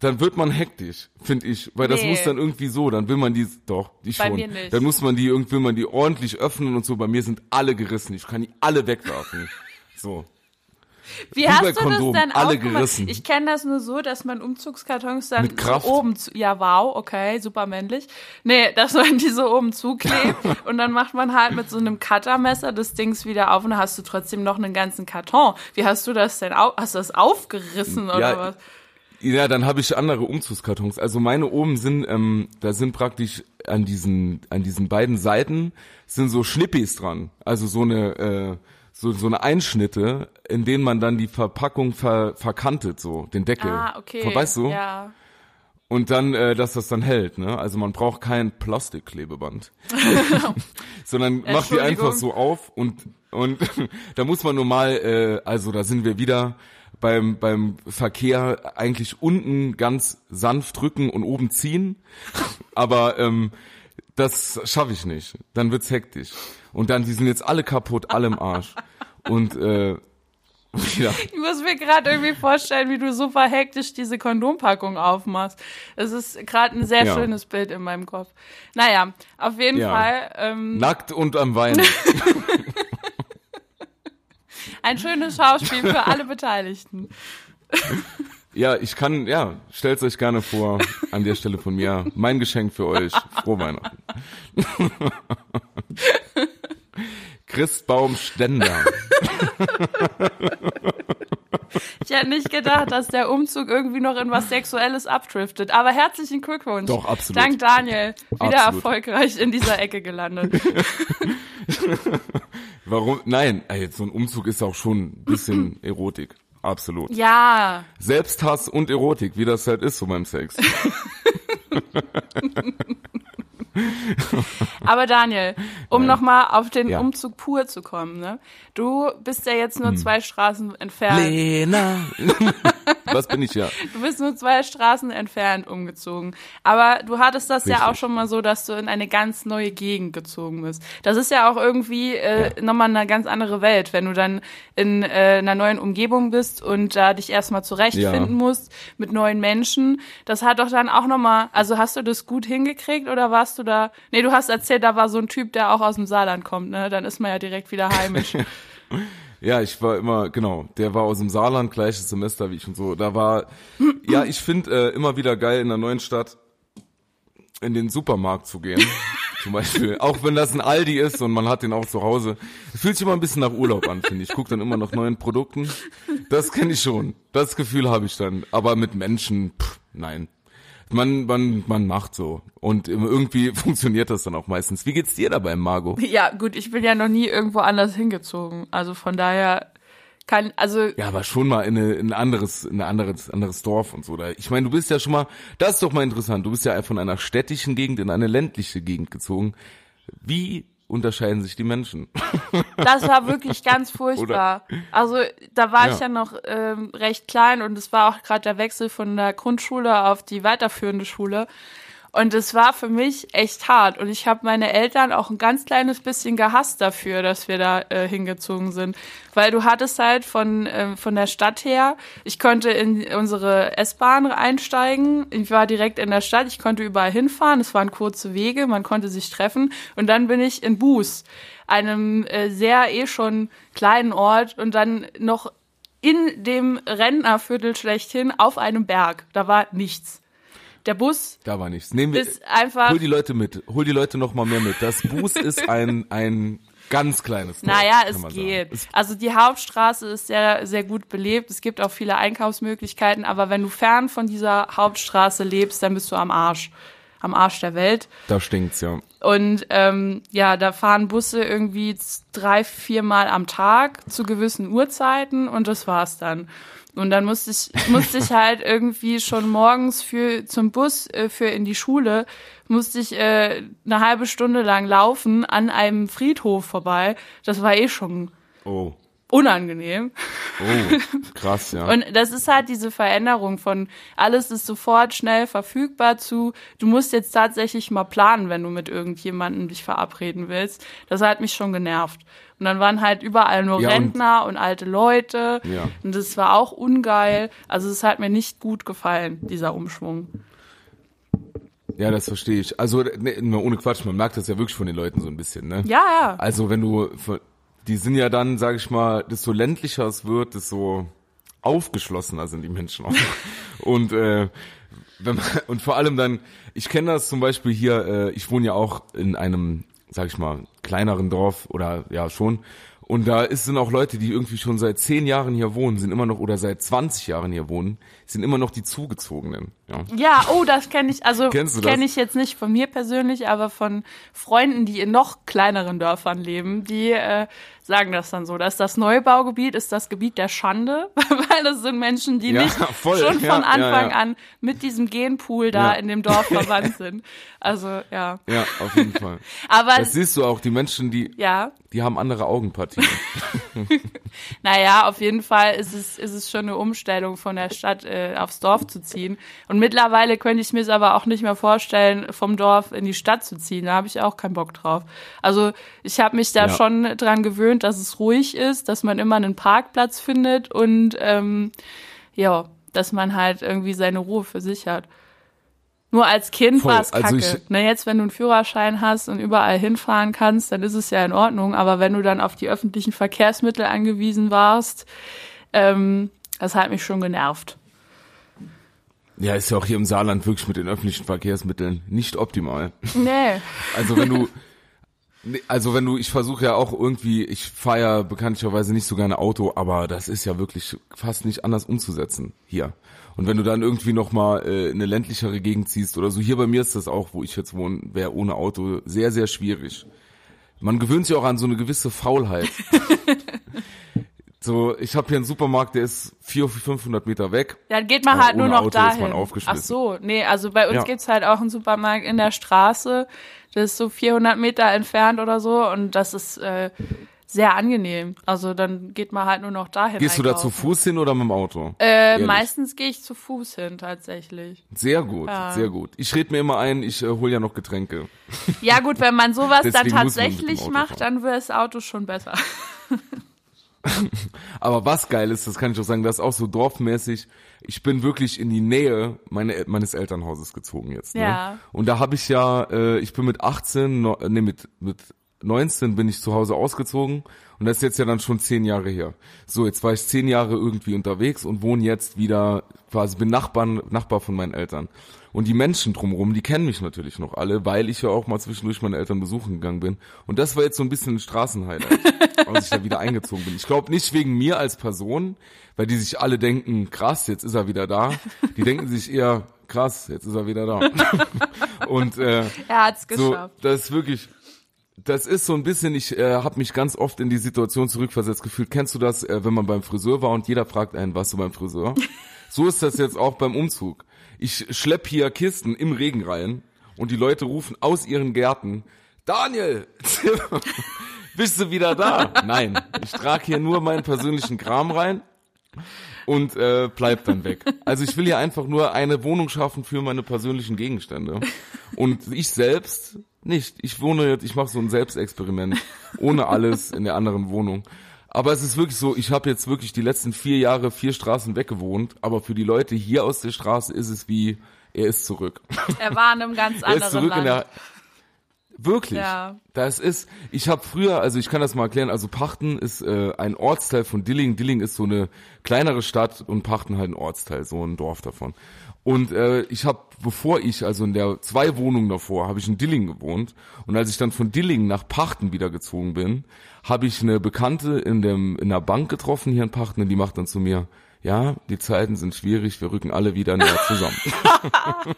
dann wird man hektisch, finde ich, weil das muss dann irgendwie so, dann will man die doch, die schon. Bei mir nicht. Dann muss man die irgendwie will man die ordentlich öffnen und so. Bei mir sind alle gerissen, ich kann die alle wegwerfen. So. Wie hast du das denn alle gerissen. Ich kenne das nur so, dass man Umzugskartons dann Mit Kraft. So oben zu, ja wow, okay, super männlich. Nee, dass man die so oben zuklebt und dann macht man halt mit so einem Cuttermesser das Dings wieder auf und dann hast du trotzdem noch einen ganzen Karton. Wie hast du das denn au hast du das aufgerissen oder Ja, was? Ja, dann habe ich andere Umzugskartons. Also meine oben sind, ähm, da sind praktisch an diesen, an diesen beiden Seiten sind so Schnippis dran. Also so eine, äh, so, so eine Einschnitte, in denen man dann die Verpackung ver, verkantet, so, den Deckel. Ah, okay. Weißt du? Ja. Und dann, äh, dass das dann hält, ne? Also man braucht kein Plastikklebeband. Sondern macht die einfach so auf und, und da muss man nur mal, äh, also da sind wir wieder beim, beim Verkehr eigentlich unten ganz sanft drücken und oben ziehen. Aber ähm, das schaffe ich nicht. Dann wird's hektisch. Und dann, die sind jetzt alle kaputt, alle im Arsch. Und äh, ja. Ich muss mir gerade irgendwie vorstellen, wie du super hektisch diese Kondompackung aufmachst. Das ist gerade ein sehr Ja. schönes Bild in meinem Kopf. Naja, auf jeden Ja. Fall ähm, nackt und am Weinen. ein schönes Schauspiel für alle Beteiligten. Ja, ich kann, ja, stellt euch gerne vor, an der Stelle von mir. Mein Geschenk für euch. Frohe Weihnachten. Christbaumständer. Ich hätte nicht gedacht, dass der Umzug irgendwie noch in was Sexuelles abdriftet. Aber herzlichen Glückwunsch. Doch, absolut. Dank Daniel. Wieder Absolut. erfolgreich in dieser Ecke gelandet. Warum? Nein, ey, so ein Umzug ist auch schon ein bisschen Erotik. Absolut. Ja, Selbsthass und Erotik, wie das halt ist so beim Sex. aber Daniel, um nochmal auf den Ja. Umzug pur zu kommen, ne? Du bist ja jetzt nur zwei Straßen entfernt. Lena. Was bin ich ja? Du bist nur zwei Straßen entfernt umgezogen. Aber du hattest das ja Richtig. auch schon mal so, dass du in eine ganz neue Gegend gezogen bist. Das ist ja auch irgendwie äh, Ja. nochmal eine ganz andere Welt, wenn du dann in äh, einer neuen Umgebung bist und da dich erstmal zurechtfinden Ja. musst mit neuen Menschen. Das hat doch dann auch nochmal, also hast du das gut hingekriegt oder warst du da, nee, du hast erzählt, da war so ein Typ, der auch aus dem Saarland kommt, ne? Dann ist man ja direkt wieder heimisch. Ja, ich war immer, genau, der war aus dem Saarland, gleiches Semester wie ich und so. Da war, ja, ich finde äh, immer wieder geil in einer neuen Stadt in den Supermarkt zu gehen. Zum Beispiel, auch wenn das ein Aldi ist und man hat den auch zu Hause. Fühlt sich immer ein bisschen nach Urlaub an, finde ich. Ich gucke dann immer nach neuen Produkten. Das kenne ich schon. Das Gefühl habe ich dann. Aber mit Menschen, pff, nein. Man, man, man macht so. Und irgendwie funktioniert das dann auch meistens. Wie geht's dir dabei, Margot? ja, gut, ich bin ja noch nie irgendwo anders hingezogen. Also von daher kann, also Ja, aber schon mal in, eine, in ein anderes, in ein anderes, anderes Dorf und so. Da, ich meine, du bist ja schon mal, das ist doch mal interessant. Du bist ja von einer städtischen Gegend in eine ländliche Gegend gezogen. Wie unterscheiden sich die Menschen? Das war wirklich ganz furchtbar. Also da war Ja. ich ja noch ähm, recht klein und es war auch gerade der Wechsel von der Grundschule auf die weiterführende Schule. Und es war für mich echt hart. Und ich habe meine Eltern auch ein ganz kleines bisschen gehasst dafür, dass wir da äh, hingezogen sind. Weil du hattest halt von, ähm, von der Stadt her, ich konnte in unsere S-Bahn einsteigen. Ich war direkt in der Stadt, ich konnte überall hinfahren. Es waren kurze Wege, man konnte sich treffen. Und dann bin ich in Buß, einem äh, sehr eh schon kleinen Ort und dann noch in dem Rentnerviertel schlechthin auf einem Berg. Da war nichts. Der Bus Da war nichts. Nehmen wir, ist einfach. hol die Leute mit. Hol die Leute noch mal mehr mit. Das Buß ist ein, ein ganz kleines Dorf, Naja, es sagen. geht. Es- Also die Hauptstraße ist sehr, sehr gut belebt. Es gibt auch viele Einkaufsmöglichkeiten, aber wenn du fern von dieser Hauptstraße lebst, dann bist du am Arsch. Am Arsch der Welt. Da stinkt's, ja. Und ähm, ja, da fahren Busse irgendwie drei, viermal am Tag zu gewissen Uhrzeiten und das war's dann. Und dann musste ich, musste ich halt irgendwie schon morgens für zum Bus äh, für in die Schule musste ich äh, eine halbe Stunde lang laufen an einem Friedhof vorbei. Das war eh schon Oh. Unangenehm. Oh, krass, ja. Und das ist halt diese Veränderung von alles ist sofort schnell verfügbar zu, du musst jetzt tatsächlich mal planen, wenn du mit irgendjemandem dich verabreden willst. Das hat mich schon genervt. Und dann waren halt überall nur Ja, und- Rentner und, alte Leute. Ja. Und das war auch ungeil. Also es hat mir nicht gut gefallen, dieser Umschwung. ja, das verstehe ich. Also, ne, ohne Quatsch, man merkt das ja wirklich von den Leuten so ein bisschen, ne? Ja, ja. Also wenn du von- die sind ja dann, sag ich mal, desto ländlicher es wird, desto aufgeschlossener sind die Menschen auch. und äh, wenn man, und vor allem dann, ich kenne das zum Beispiel hier, äh, ich wohne ja auch in einem, sag ich mal, kleineren Dorf oder ja schon. Und da ist, sind auch Leute, die irgendwie schon seit zehn Jahren hier wohnen, sind immer noch, oder seit 20 Jahren hier wohnen, sind immer noch die Zugezogenen. Ja, ja oh, das kenne ich, also kenne ich jetzt nicht von mir persönlich, aber von Freunden, die in noch kleineren Dörfern leben, die äh, sagen das dann so. dass das Neubaugebiet ist das Gebiet der Schande, weil das sind Menschen, die ja, nicht voll. schon von Anfang ja, an mit diesem Genpool da in dem Dorf verwandt sind. Also ja. Ja, auf jeden Fall. Aber das siehst du auch, die Menschen, die, ja. die haben andere Augenpartien. naja, auf jeden Fall ist es, ist es schon eine Umstellung von der Stadt äh, aufs Dorf zu ziehen. Und mittlerweile könnte ich mir es aber auch nicht mehr vorstellen, vom Dorf in die Stadt zu ziehen. Da habe ich auch keinen Bock drauf. Also ich habe mich da ja. schon dran gewöhnt, dass es ruhig ist, dass man immer einen Parkplatz findet und ähm, ja, dass man halt irgendwie seine Ruhe für sich hat. Nur als Kind war es also kacke. Also Na, jetzt, wenn du einen Führerschein hast und überall hinfahren kannst, dann ist es ja in Ordnung. Aber wenn du dann auf die öffentlichen Verkehrsmittel angewiesen warst, ähm, das hat mich schon genervt. Ja, ist ja auch hier im Saarland wirklich mit den öffentlichen Verkehrsmitteln nicht optimal. Nee. Also wenn du, also wenn du, ich versuche ja auch irgendwie, ich fahre ja bekanntlicherweise nicht so gerne Auto, aber das ist ja wirklich fast nicht anders umzusetzen hier. Und wenn du dann irgendwie noch mal äh, eine ländlichere Gegend ziehst oder so, hier bei mir ist das auch, wo ich jetzt wohne, wäre ohne Auto sehr, sehr schwierig. Man gewöhnt sich auch an so eine gewisse Faulheit. so, ich habe hier einen Supermarkt, der ist 400, 500 Meter weg. Dann geht man halt nur noch Auto dahin. Ach so, nee, also bei uns ja. gibt's halt auch einen Supermarkt in der Straße, das ist so 400 Meter entfernt oder so und das ist äh, sehr angenehm. Also dann geht man halt nur noch dahin. Gehst einkaufen. du da zu Fuß hin oder mit dem Auto? Äh, meistens gehe ich zu Fuß hin tatsächlich. Sehr gut, ja. sehr gut. Ich rede mir immer ein, ich äh, hole ja noch Getränke. Ja gut, wenn man sowas dann tatsächlich macht, dann wird das Auto schon besser. Aber was geil ist, das kann ich auch sagen, das ist auch so dorfmäßig. Ich bin wirklich in die Nähe meine, meines Elternhauses gezogen jetzt. Ne? Ja. Und da habe ich ja, äh, ich bin mit 18, no, nee, mit, mit 19 bin ich zu Hause ausgezogen und das ist jetzt ja dann schon zehn Jahre her. So, jetzt war ich zehn Jahre irgendwie unterwegs und wohne jetzt wieder quasi bin Nachbarn, Nachbar von meinen Eltern. Und die Menschen drumherum, die kennen mich natürlich noch alle, weil ich ja auch mal zwischendurch meine Eltern besuchen gegangen bin. Und das war jetzt so ein bisschen ein Straßenhighlight, als ich da wieder eingezogen bin. Ich glaube nicht wegen mir als Person, weil die sich alle denken, krass, jetzt ist er wieder da. Die denken sich eher, krass, jetzt ist er wieder da. und äh, er hat's geschafft. So, das ist wirklich das ist so ein bisschen, ich äh, habe mich ganz oft in die Situation zurückversetzt gefühlt. Kennst du das, äh, wenn man beim Friseur war und jeder fragt einen, warst du beim Friseur? so ist das jetzt auch beim Umzug. Ich schlepp hier Kisten im Regen rein und die Leute rufen aus ihren Gärten, Daniel, bist du wieder da? Nein, ich trage hier nur meinen persönlichen Kram rein und äh, bleib dann weg. Also ich will hier einfach nur eine Wohnung schaffen für meine persönlichen Gegenstände. Und ich selbst nicht. Ich wohne jetzt, ich mache so ein Selbstexperiment ohne alles in der anderen Wohnung. Aber es ist wirklich so, ich habe jetzt wirklich die letzten vier Jahre vier Straßen weggewohnt, aber für die Leute hier aus der Straße ist es wie, er ist zurück. Er war in einem ganz anderen er ist zurück Land. In der, Wirklich. Ja. Das ist, ich habe früher, also ich kann das mal erklären, also Pachten ist äh, ein Ortsteil von Dilling. Dilling ist so eine kleinere Stadt und Pachten halt ein Ortsteil, so ein Dorf davon. Und äh, ich habe, bevor ich, also in der zwei Wohnungen davor, habe ich in Dilling gewohnt. Und als ich dann von Dilling nach Pachten wieder gezogen bin, habe ich eine Bekannte in dem in der Bank getroffen hier in Pachten und die macht dann zu mir, ja, die Zeiten sind schwierig, wir rücken alle wieder näher zusammen.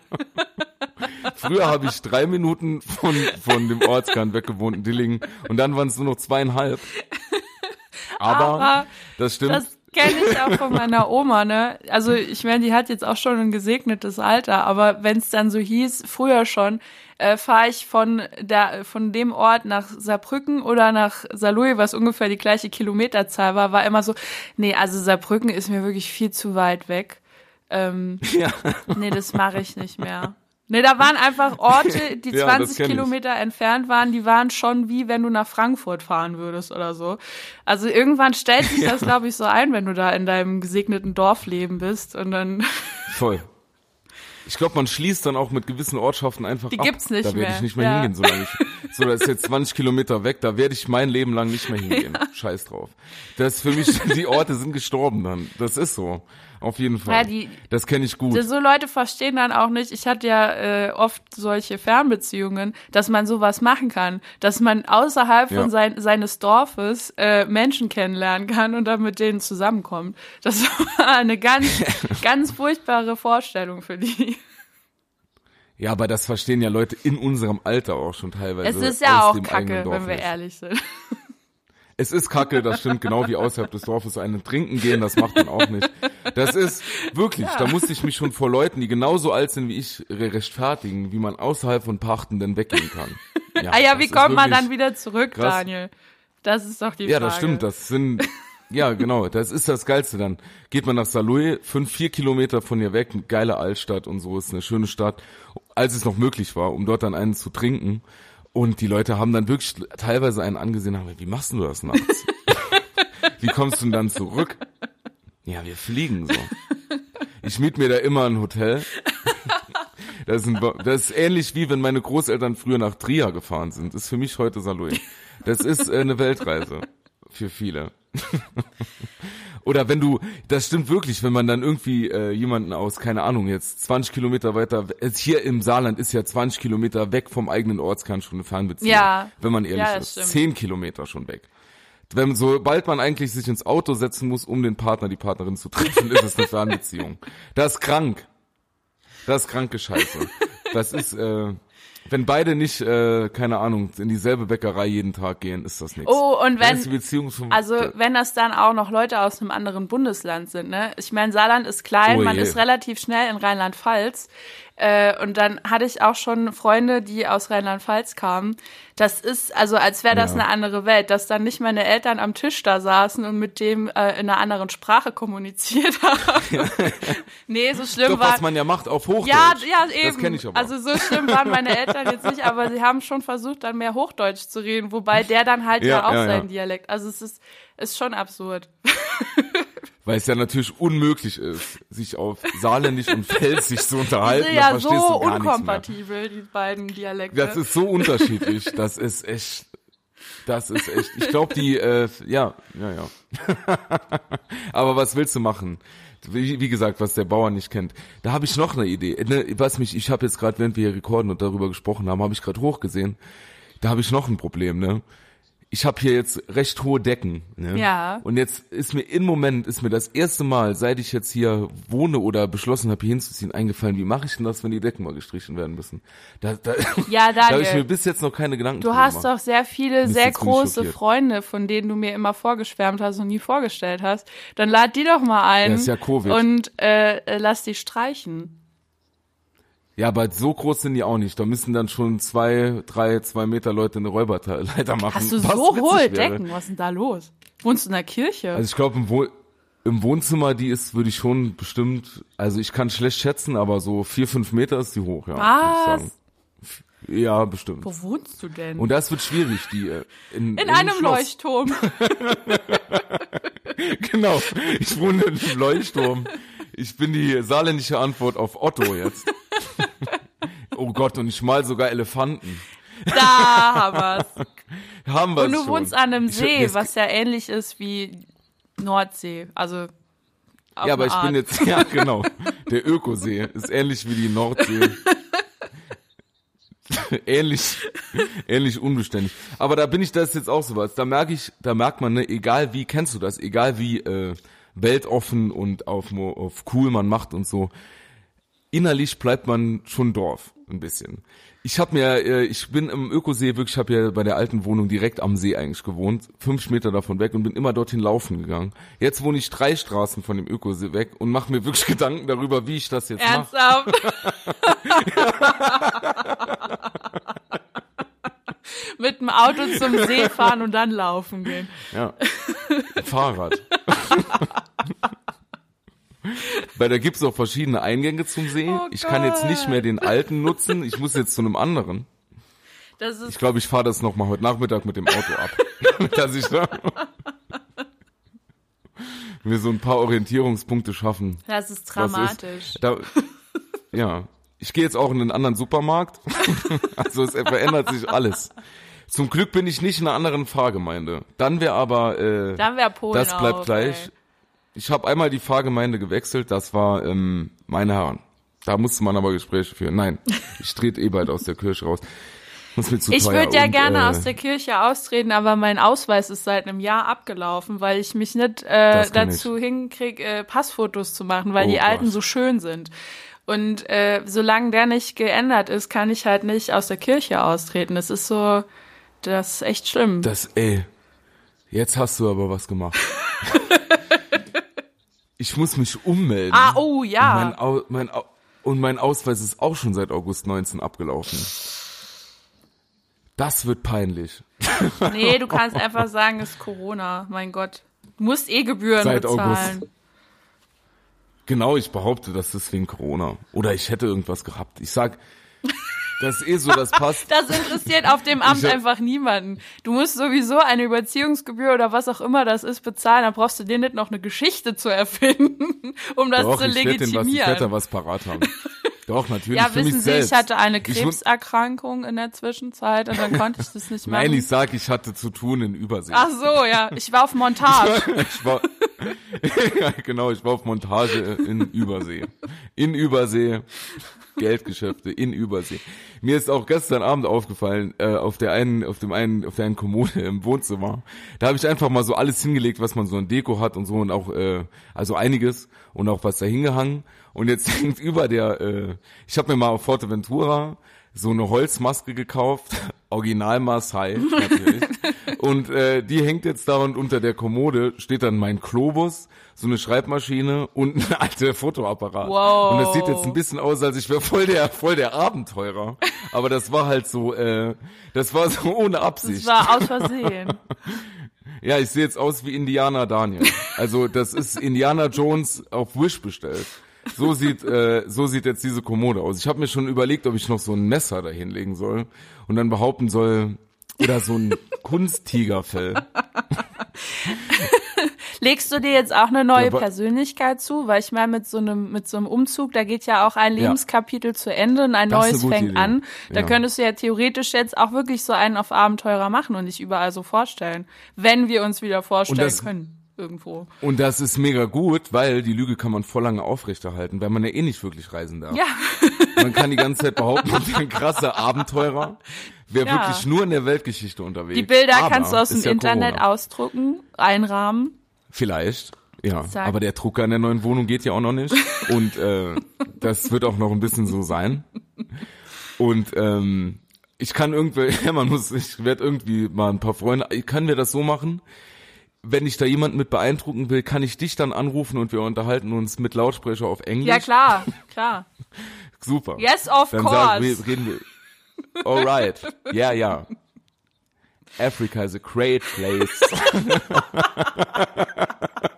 Früher habe ich drei Minuten von, von dem Ortskern weggewohnt in Dillingen und dann waren es nur noch zweieinhalb. Aber, Aber das stimmt. Das kenne ich auch von meiner Oma, ne? Also ich meine, die hat jetzt auch schon ein gesegnetes Alter, aber wenn es dann so hieß, früher schon, äh, fahre ich von der von dem Ort nach Saarbrücken oder nach Saarlouis, was ungefähr die gleiche Kilometerzahl war, war immer so, nee, also Saarbrücken ist mir wirklich viel zu weit weg. Ähm, ja. Nee, das mache ich nicht mehr. Ne, da waren einfach Orte, die ja, 20 Kilometer entfernt waren, die waren schon wie wenn du nach Frankfurt fahren würdest oder so. Also irgendwann stellt sich ja. das, glaube ich, so ein, wenn du da in deinem gesegneten Dorfleben bist und dann. Voll. Ich glaube, man schließt dann auch mit gewissen Ortschaften einfach die ab. gibt's nicht mehr. Da werde ich nicht mehr ja. hingehen, solange ich, So, das ist jetzt 20 Kilometer weg, da werde ich mein Leben lang nicht mehr hingehen. Ja. Scheiß drauf. Das ist für mich, die Orte sind gestorben dann. Das ist so. Auf jeden Fall. Ja, die, das kenne ich gut. So Leute verstehen dann auch nicht, ich hatte ja äh, oft solche Fernbeziehungen, dass man sowas machen kann, dass man außerhalb ja. von sein, seines Dorfes äh, Menschen kennenlernen kann und dann mit denen zusammenkommt. Das war eine ganz, ganz furchtbare Vorstellung für die. Ja, aber das verstehen ja Leute in unserem Alter auch schon teilweise. Es ist ja auch Kacke, wenn wir ehrlich sind. Es ist Kacke, das stimmt, genau wie außerhalb des Dorfes einen trinken gehen, das macht man auch nicht. Das ist wirklich, ja. da musste ich mich schon vor Leuten, die genauso alt sind wie ich, rechtfertigen, wie man außerhalb von Pachten denn weggehen kann. Ja, ah ja, wie kommt man dann wieder zurück, krass. Daniel? Das ist doch die Frage. Ja, das stimmt, das sind, ja, genau, das ist das Geilste dann. Geht man nach Saarlouis, fünf, vier Kilometer von hier weg, eine geile Altstadt und so, ist eine schöne Stadt, als es noch möglich war, um dort dann einen zu trinken. Und die Leute haben dann wirklich teilweise einen angesehen, haben, wie machst du das nachts? wie kommst du denn dann zurück? Ja, wir fliegen so. Ich miet mir da immer ein Hotel. Das ist, ein, das ist ähnlich wie wenn meine Großeltern früher nach Trier gefahren sind. Das ist für mich heute Saloy. Das ist äh, eine Weltreise für viele. Oder wenn du, das stimmt wirklich, wenn man dann irgendwie äh, jemanden aus, keine Ahnung, jetzt 20 Kilometer weiter, hier im Saarland ist ja 20 Kilometer weg vom eigenen Ortskern schon eine Fernbeziehung. Ja. Wenn man ehrlich ja, ist. Stimmt. 10 Kilometer schon weg. Wenn, sobald man eigentlich sich ins Auto setzen muss, um den Partner, die Partnerin zu treffen, ist es eine Fernbeziehung. Das ist krank. Das ist kranke Scheiße. Das ist, äh, wenn beide nicht, äh, keine Ahnung, in dieselbe Bäckerei jeden Tag gehen, ist das nichts. Oh, und wenn, also wenn das dann auch noch Leute aus einem anderen Bundesland sind, ne? Ich meine, Saarland ist klein, oh man ist relativ schnell in Rheinland-Pfalz. Äh, und dann hatte ich auch schon Freunde, die aus Rheinland-Pfalz kamen. Das ist, also als wäre das ja. eine andere Welt, dass dann nicht meine Eltern am Tisch da saßen und mit dem äh, in einer anderen Sprache kommuniziert haben. Ja. nee, so schlimm Doch, war. was man ja macht auf Hochdeutsch. Ja, ja, eben. Das kenne ich aber. Also so schlimm waren meine Eltern jetzt nicht, aber sie haben schon versucht, dann mehr Hochdeutsch zu reden, wobei der dann halt ja, ja auch seinen Dialekt. Also es ist, ist schon absurd. weil es ja natürlich unmöglich ist, sich auf Saarländisch und Pfälzisch zu unterhalten. Die sind ja so unkompatibel, die beiden Dialekte. Das ist so unterschiedlich, das ist echt, das ist echt, ich glaube die, äh, ja, ja, ja. Aber was willst du machen? Wie, wie, gesagt, was der Bauer nicht kennt. Da habe ich noch eine Idee. Ne, was mich, ich habe jetzt gerade, während wir hier rekorden und darüber gesprochen haben, habe ich gerade hochgesehen. Da habe ich noch ein Problem, ne? Ich habe hier jetzt recht hohe Decken. Ne? Ja. Und jetzt ist mir im Moment, ist mir das erste Mal, seit ich jetzt hier wohne oder beschlossen habe, hier hinzuziehen, eingefallen, wie mache ich denn das, wenn die Decken mal gestrichen werden müssen? Da, da, ja, da habe ich mir bis jetzt noch keine Gedanken Du hast doch sehr viele, sehr große Freunde, von denen du mir immer vorgeschwärmt hast und nie vorgestellt hast. Dann lad die doch mal ein. Ja, ist ja Covid. Und äh, lass die streichen. Ja, aber so groß sind die auch nicht. Da müssen dann schon zwei, drei, zwei Meter Leute eine Räuberleiter machen. Hast du so hohe Decken? Was ist denn da los? Wohnst du in der Kirche? Also ich glaube, im, Woh im Wohnzimmer, die ist, würde ich schon bestimmt, also ich kann schlecht schätzen, aber so vier, fünf Meter ist die hoch, ja. Was? Ja, bestimmt. Wo wohnst du denn? Und das wird schwierig, die äh, in, in, in einem Schloss. Leuchtturm. genau, ich wohne in einem Leuchtturm. Ich bin die saarländische Antwort auf Otto jetzt. oh Gott, und ich mal sogar Elefanten. Da haben wir's. haben wir Und du schon. wohnst an einem See, ich, was ja ähnlich ist wie Nordsee. Also ja, aber ich Art. bin jetzt, ja genau, der Ökosee ist ähnlich wie die Nordsee. ähnlich, ähnlich unbeständig. Aber da bin ich das jetzt auch sowas. Da merke ich, da merkt man, ne, egal wie, kennst du das, egal wie äh, weltoffen und auf, auf cool man macht und so, innerlich bleibt man schon Dorf ein bisschen. Ich habe mir, äh, ich bin im Ökosee wirklich, ich habe ja bei der alten Wohnung direkt am See eigentlich gewohnt, fünf Meter davon weg und bin immer dorthin laufen gegangen. Jetzt wohne ich drei Straßen von dem Ökosee weg und mache mir wirklich Gedanken darüber, wie ich das jetzt mache. Ernsthaft? Mit dem Auto zum See fahren und dann laufen gehen. Ja. Fahrrad. Weil da gibt's auch verschiedene Eingänge zum See. Oh ich kann jetzt nicht mehr den alten nutzen, ich muss jetzt zu einem anderen. ich glaube, ich fahre das nochmal heute Nachmittag mit dem Auto ab. dass ich da mir so ein paar Orientierungspunkte schaffen. Das ist dramatisch. Ist, da, ja, ich gehe jetzt auch in einen anderen Supermarkt. also es verändert sich alles. Zum Glück bin ich nicht in einer anderen Pfarrgemeinde. Dann wäre aber, äh, Dann wäre Polen das bleibt auf, gleich. ey. Ich habe einmal die Pfarrgemeinde gewechselt, das war ähm, meine Herren. Da musste man aber Gespräche führen. Nein, ich trete eh bald aus der Kirche raus. Das mir zu Ich würde ja Und, gerne äh, aus der Kirche austreten, aber mein Ausweis ist seit einem Jahr abgelaufen, weil ich mich nicht äh, dazu hinkriege, äh, Passfotos zu machen, weil Oh die alten Gott. so schön sind. Und äh, solange der nicht geändert ist, kann ich halt nicht aus der Kirche austreten. Das ist so, das ist echt schlimm. Das, ey, jetzt hast du aber was gemacht. ich muss mich ummelden. ah, oh Und ja. mein, Au mein, Au und mein Ausweis ist auch schon seit August 19 abgelaufen. Das wird peinlich. Nee, du kannst einfach sagen, es ist Corona. Mein Gott. Du musst eh Gebühren Seit bezahlen. August. Genau, ich behaupte, das ist wegen Corona. Oder ich hätte irgendwas gehabt. Ich sag, das ist eh so, das passt. Das interessiert auf dem Amt Ich hab- einfach niemanden. Du musst sowieso eine Überziehungsgebühr oder was auch immer das ist bezahlen. Da brauchst du dir nicht noch eine Geschichte zu erfinden, um das Doch, zu ich werde was, ich werd da legitimieren. was parat haben. Doch, natürlich, Ja, wissen Sie, selbst. ich hatte eine Ich Krebserkrankung in der Zwischenzeit und dann konnte ich das nicht machen. Nein, ich sag, ich hatte zu tun in Übersee. Ach so, ja. Ich war auf Montage. Ich war, ja, genau, ich war auf Montage in Übersee. In Übersee. Geldgeschäfte in Übersee. Mir ist auch gestern Abend aufgefallen, äh, auf der einen, auf dem einen, auf der einen Kommode im Wohnzimmer. Da habe ich einfach mal so alles hingelegt, was man so an Deko hat und so und auch, äh, also einiges und auch was da hingehangen. Und jetzt hängt über der, äh, ich habe mir mal auf Forteventura so eine Holzmaske gekauft, Original Maasai natürlich. Und äh, die hängt jetzt da und unter der Kommode steht dann mein Globus, so eine Schreibmaschine und ein alter Fotoapparat. Wow. Und das sieht jetzt ein bisschen aus, als ich wäre voll der voll der Abenteurer. Aber das war halt so, äh, das war so ohne Das Absicht. war aus Versehen. Ja, ich sehe jetzt aus wie Indiana Daniel. Also das ist Indiana Jones auf Wish bestellt. So sieht äh, so sieht jetzt diese Kommode aus. Ich habe mir schon überlegt, ob ich noch so ein Messer da hinlegen soll und dann behaupten soll oder so ein Kunsttigerfell. Legst du dir jetzt auch eine neue Ja, Persönlichkeit zu? Weil ich meine, mit so einem, mit so einem Umzug, da geht ja auch ein Ja. Lebenskapitel zu Ende und ein Das neues fängt Idee. an. Da Ja. könntest du ja theoretisch jetzt auch wirklich so einen auf Abenteurer machen und dich überall so vorstellen. Wenn wir uns wieder vorstellen das- können. Irgendwo. Und das ist mega gut, weil die Lüge kann man voll lange aufrechterhalten, weil man ja eh nicht wirklich reisen darf. Ja. Man kann die ganze Zeit behaupten, ich bin ein krasser Abenteurer, wäre Ja. wirklich nur in der Weltgeschichte unterwegs. Die Bilder Aber kannst du aus dem ist ja Internet Corona. ausdrucken, einrahmen. Vielleicht, ja. Sag. Aber der Drucker in der neuen Wohnung geht ja auch noch nicht. Und äh, das wird auch noch ein bisschen so sein. Und ähm, ich kann irgendwie, ja, man muss, ich werde irgendwie mal ein paar Freunde, können wir das so machen? Wenn ich da jemanden mit beeindrucken will, kann ich dich dann anrufen und wir unterhalten uns mit Lautsprecher auf Englisch. Ja, klar, klar. Super. Yes, of dann course. Wir, reden wir. Alright. Ja, ja. Africa is a great place.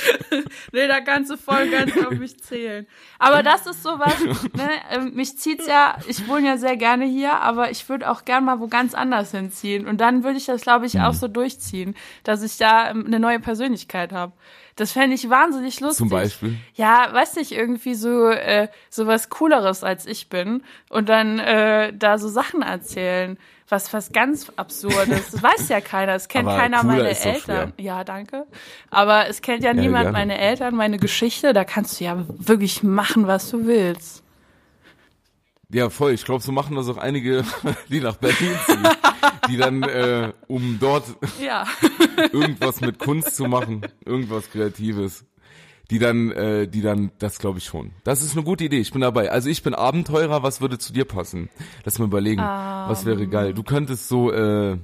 Nee, da kannst du voll ganz auf mich zählen. Aber das ist sowas, ne, ähm, mich zieht's ja, ich wohne ja sehr gerne hier, aber ich würde auch gern mal wo ganz anders hinziehen. Und dann würde ich das, glaube ich, Mhm. auch so durchziehen, dass ich da ähm, eine neue Persönlichkeit habe. Das fände ich wahnsinnig lustig. Zum Beispiel? Ja, weiß nicht, irgendwie so, äh, so was Cooleres als ich bin und dann äh, da so Sachen erzählen. Was, was ganz Absurdes. Das weiß ja keiner. Es kennt Aber keiner meine Eltern. Ja, danke. Aber es kennt ja, niemand gerne. meine Eltern, meine Geschichte. Da kannst du ja wirklich machen, was du willst. Ja, voll. Ich glaube, so machen das auch einige, die nach Berlin ziehen. Die dann, äh, um dort Ja. irgendwas mit Kunst zu machen, irgendwas Kreatives, die dann, äh, die dann, das glaube ich schon. Das ist eine gute Idee. Ich bin dabei. Also ich bin Abenteurer. Was würde zu dir passen? Lass mal überlegen. Was wäre geil? Du könntest so, äh,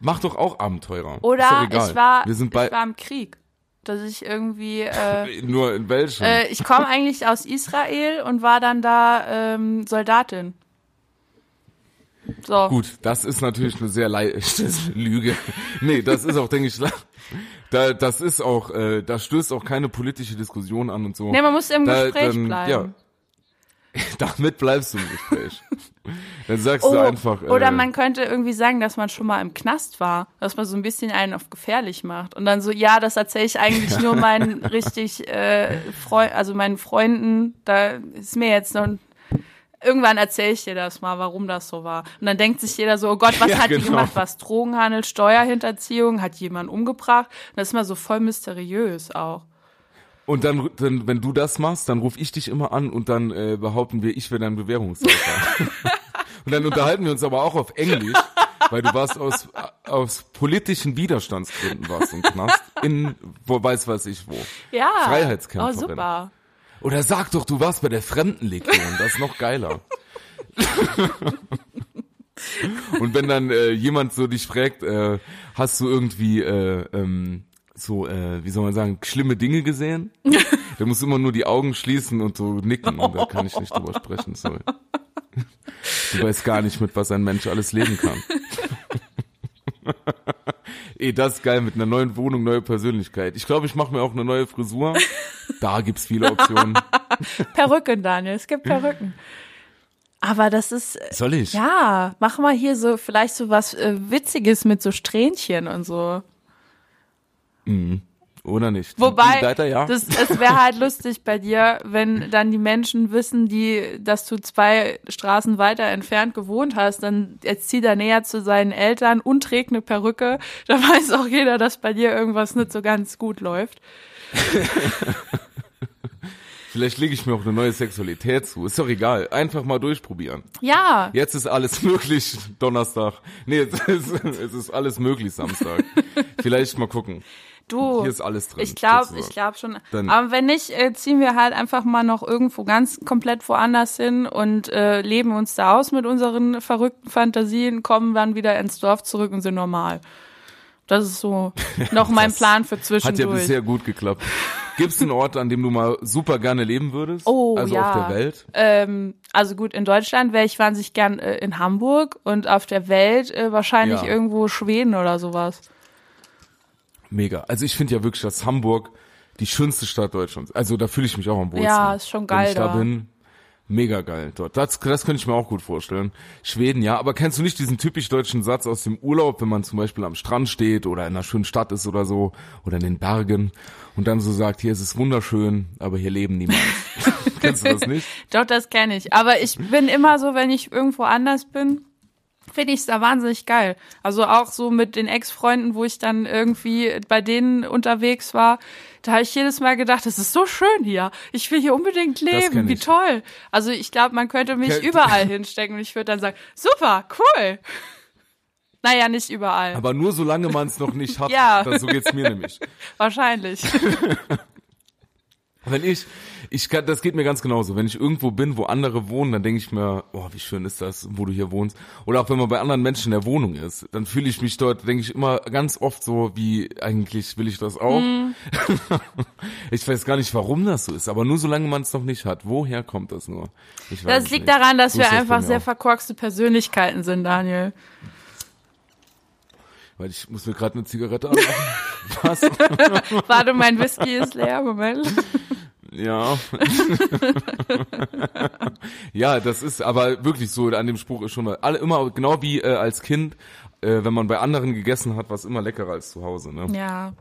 mach doch auch Abenteurer. Oder ich war, Wir sind bei, ich war im Krieg. Dass ich irgendwie, äh, nur in welchem? äh, ich komme eigentlich aus Israel und war dann da ähm, Soldatin. So. Gut, das ist natürlich eine sehr leichte Lüge. Nee, das ist auch, denke ich, da, das ist auch, äh, da stößt auch keine politische Diskussion an und so. Nee, man muss im Da- Gespräch dann, bleiben. Ja, damit bleibst du im Gespräch. Dann sagst Oh, du einfach. Äh, oder man könnte irgendwie sagen, dass man schon mal im Knast war, dass man so ein bisschen einen auf gefährlich macht und dann so, ja, das erzähle ich eigentlich nur meinen richtig äh, Freu also meinen Freunden. Da ist mir jetzt noch irgendwann erzähle ich dir das mal, warum das so war. Und dann denkt sich jeder so, oh Gott, was ja, hat genau. die gemacht? Was Drogenhandel, Steuerhinterziehung, hat jemand umgebracht? Und das ist immer so voll mysteriös auch. Und dann, dann, wenn du das machst, dann rufe ich dich immer an und dann äh, behaupten wir, ich wäre dein Bewährungshelfer. und dann unterhalten wir uns aber auch auf Englisch, weil du warst aus, aus politischen Widerstandsgründen warst im Knast, in, wo weiß was ich wo. Ja. Freiheitskämpferin. Oh, super. Oder sag doch, du warst bei der Fremdenlegion, das ist noch geiler. und wenn dann äh, jemand so dich fragt, äh, hast du irgendwie äh, ähm, so, äh, wie soll man sagen, schlimme Dinge gesehen? Der muss immer nur die Augen schließen und so nicken und da kann ich nicht drüber sprechen. Sorry. Du weißt gar nicht, mit was ein Mensch alles leben kann. Ey, das ist geil mit einer neuen Wohnung, neue Persönlichkeit. Ich glaube, ich mache mir auch eine neue Frisur. Da gibt's viele Optionen. Perücken, Daniel, es gibt Perücken. Aber das ist. Soll ich? Ja, mach mal hier so vielleicht so was äh, Witziges mit so Strähnchen und so. Mhm. Oder nicht? Wobei, Leiter, ja. das, es wäre halt lustig bei dir, wenn dann die Menschen wissen, die, dass du zwei Straßen weiter entfernt gewohnt hast, dann jetzt zieht er näher zu seinen Eltern und trägt eine Perücke. Da weiß auch jeder, dass bei dir irgendwas nicht so ganz gut läuft. Vielleicht lege ich mir auch eine neue Sexualität zu. Ist doch egal. Einfach mal durchprobieren. Ja. Jetzt ist alles möglich, Donnerstag. Nee, es ist, es ist alles möglich, Samstag. Vielleicht mal gucken. Du, hier ist alles drin. Ich glaube, ich glaube schon. Dann Aber wenn nicht, äh, ziehen wir halt einfach mal noch irgendwo ganz komplett woanders hin und äh, leben uns da aus mit unseren verrückten Fantasien, kommen dann wieder ins Dorf zurück und sind normal. Das ist so noch mein Plan für zwischendurch. Hat ja bisher gut geklappt. Gibt es einen Ort, an dem du mal super gerne leben würdest? Oh, also ja. auf der Welt? Ähm, also gut, in Deutschland wäre ich wahnsinnig gern äh, in Hamburg und auf der Welt äh, wahrscheinlich ja. irgendwo Schweden oder sowas mega. Also ich finde ja wirklich, dass Hamburg die schönste Stadt Deutschlands. Also da fühle ich mich auch am wohlsten. Ja, ist schon geil Wenn ich da, da bin. Mega geil dort. Das, das könnte ich mir auch gut vorstellen. Schweden, ja. Aber kennst du nicht diesen typisch deutschen Satz aus dem Urlaub, wenn man zum Beispiel am Strand steht oder in einer schönen Stadt ist oder so oder in den Bergen und dann so sagt, hier ist es wunderschön, aber hier leben niemand. kennst du das nicht? Doch, das kenne ich. Aber ich bin immer so, wenn ich irgendwo anders bin, finde ich es da wahnsinnig geil. Also auch so mit den Ex-Freunden, wo ich dann irgendwie bei denen unterwegs war, da habe ich jedes Mal gedacht, es ist so schön hier. Ich will hier unbedingt leben. Wie toll. Also ich glaube, man könnte mich Ken überall hinstecken und ich würde dann sagen, super, cool. Naja, nicht überall. Aber nur solange man es noch nicht hat. ja. Das, so geht's mir nämlich. Wahrscheinlich. Wenn ich, ich kann, das geht mir ganz genauso. Wenn ich irgendwo bin, wo andere wohnen, dann denke ich mir, oh, wie schön ist das, wo du hier wohnst. Oder auch wenn man bei anderen Menschen in der Wohnung ist, dann fühle ich mich dort, denke ich immer ganz oft so, wie eigentlich will ich das auch. Mm. ich weiß gar nicht, warum das so ist, aber nur solange man es noch nicht hat. Woher kommt das nur? das liegt nicht. daran, dass so wir einfach sehr auch. verkorkste Persönlichkeiten sind, Daniel. Weil ich muss mir gerade eine Zigarette anmachen. Was? Warte, mein Whisky ist leer, Moment. Ja. ja, das ist aber wirklich so, an dem Spruch ist schon mal, alle immer, genau wie äh, als Kind, äh, wenn man bei anderen gegessen hat, war es immer leckerer als zu Hause, ne? Ja.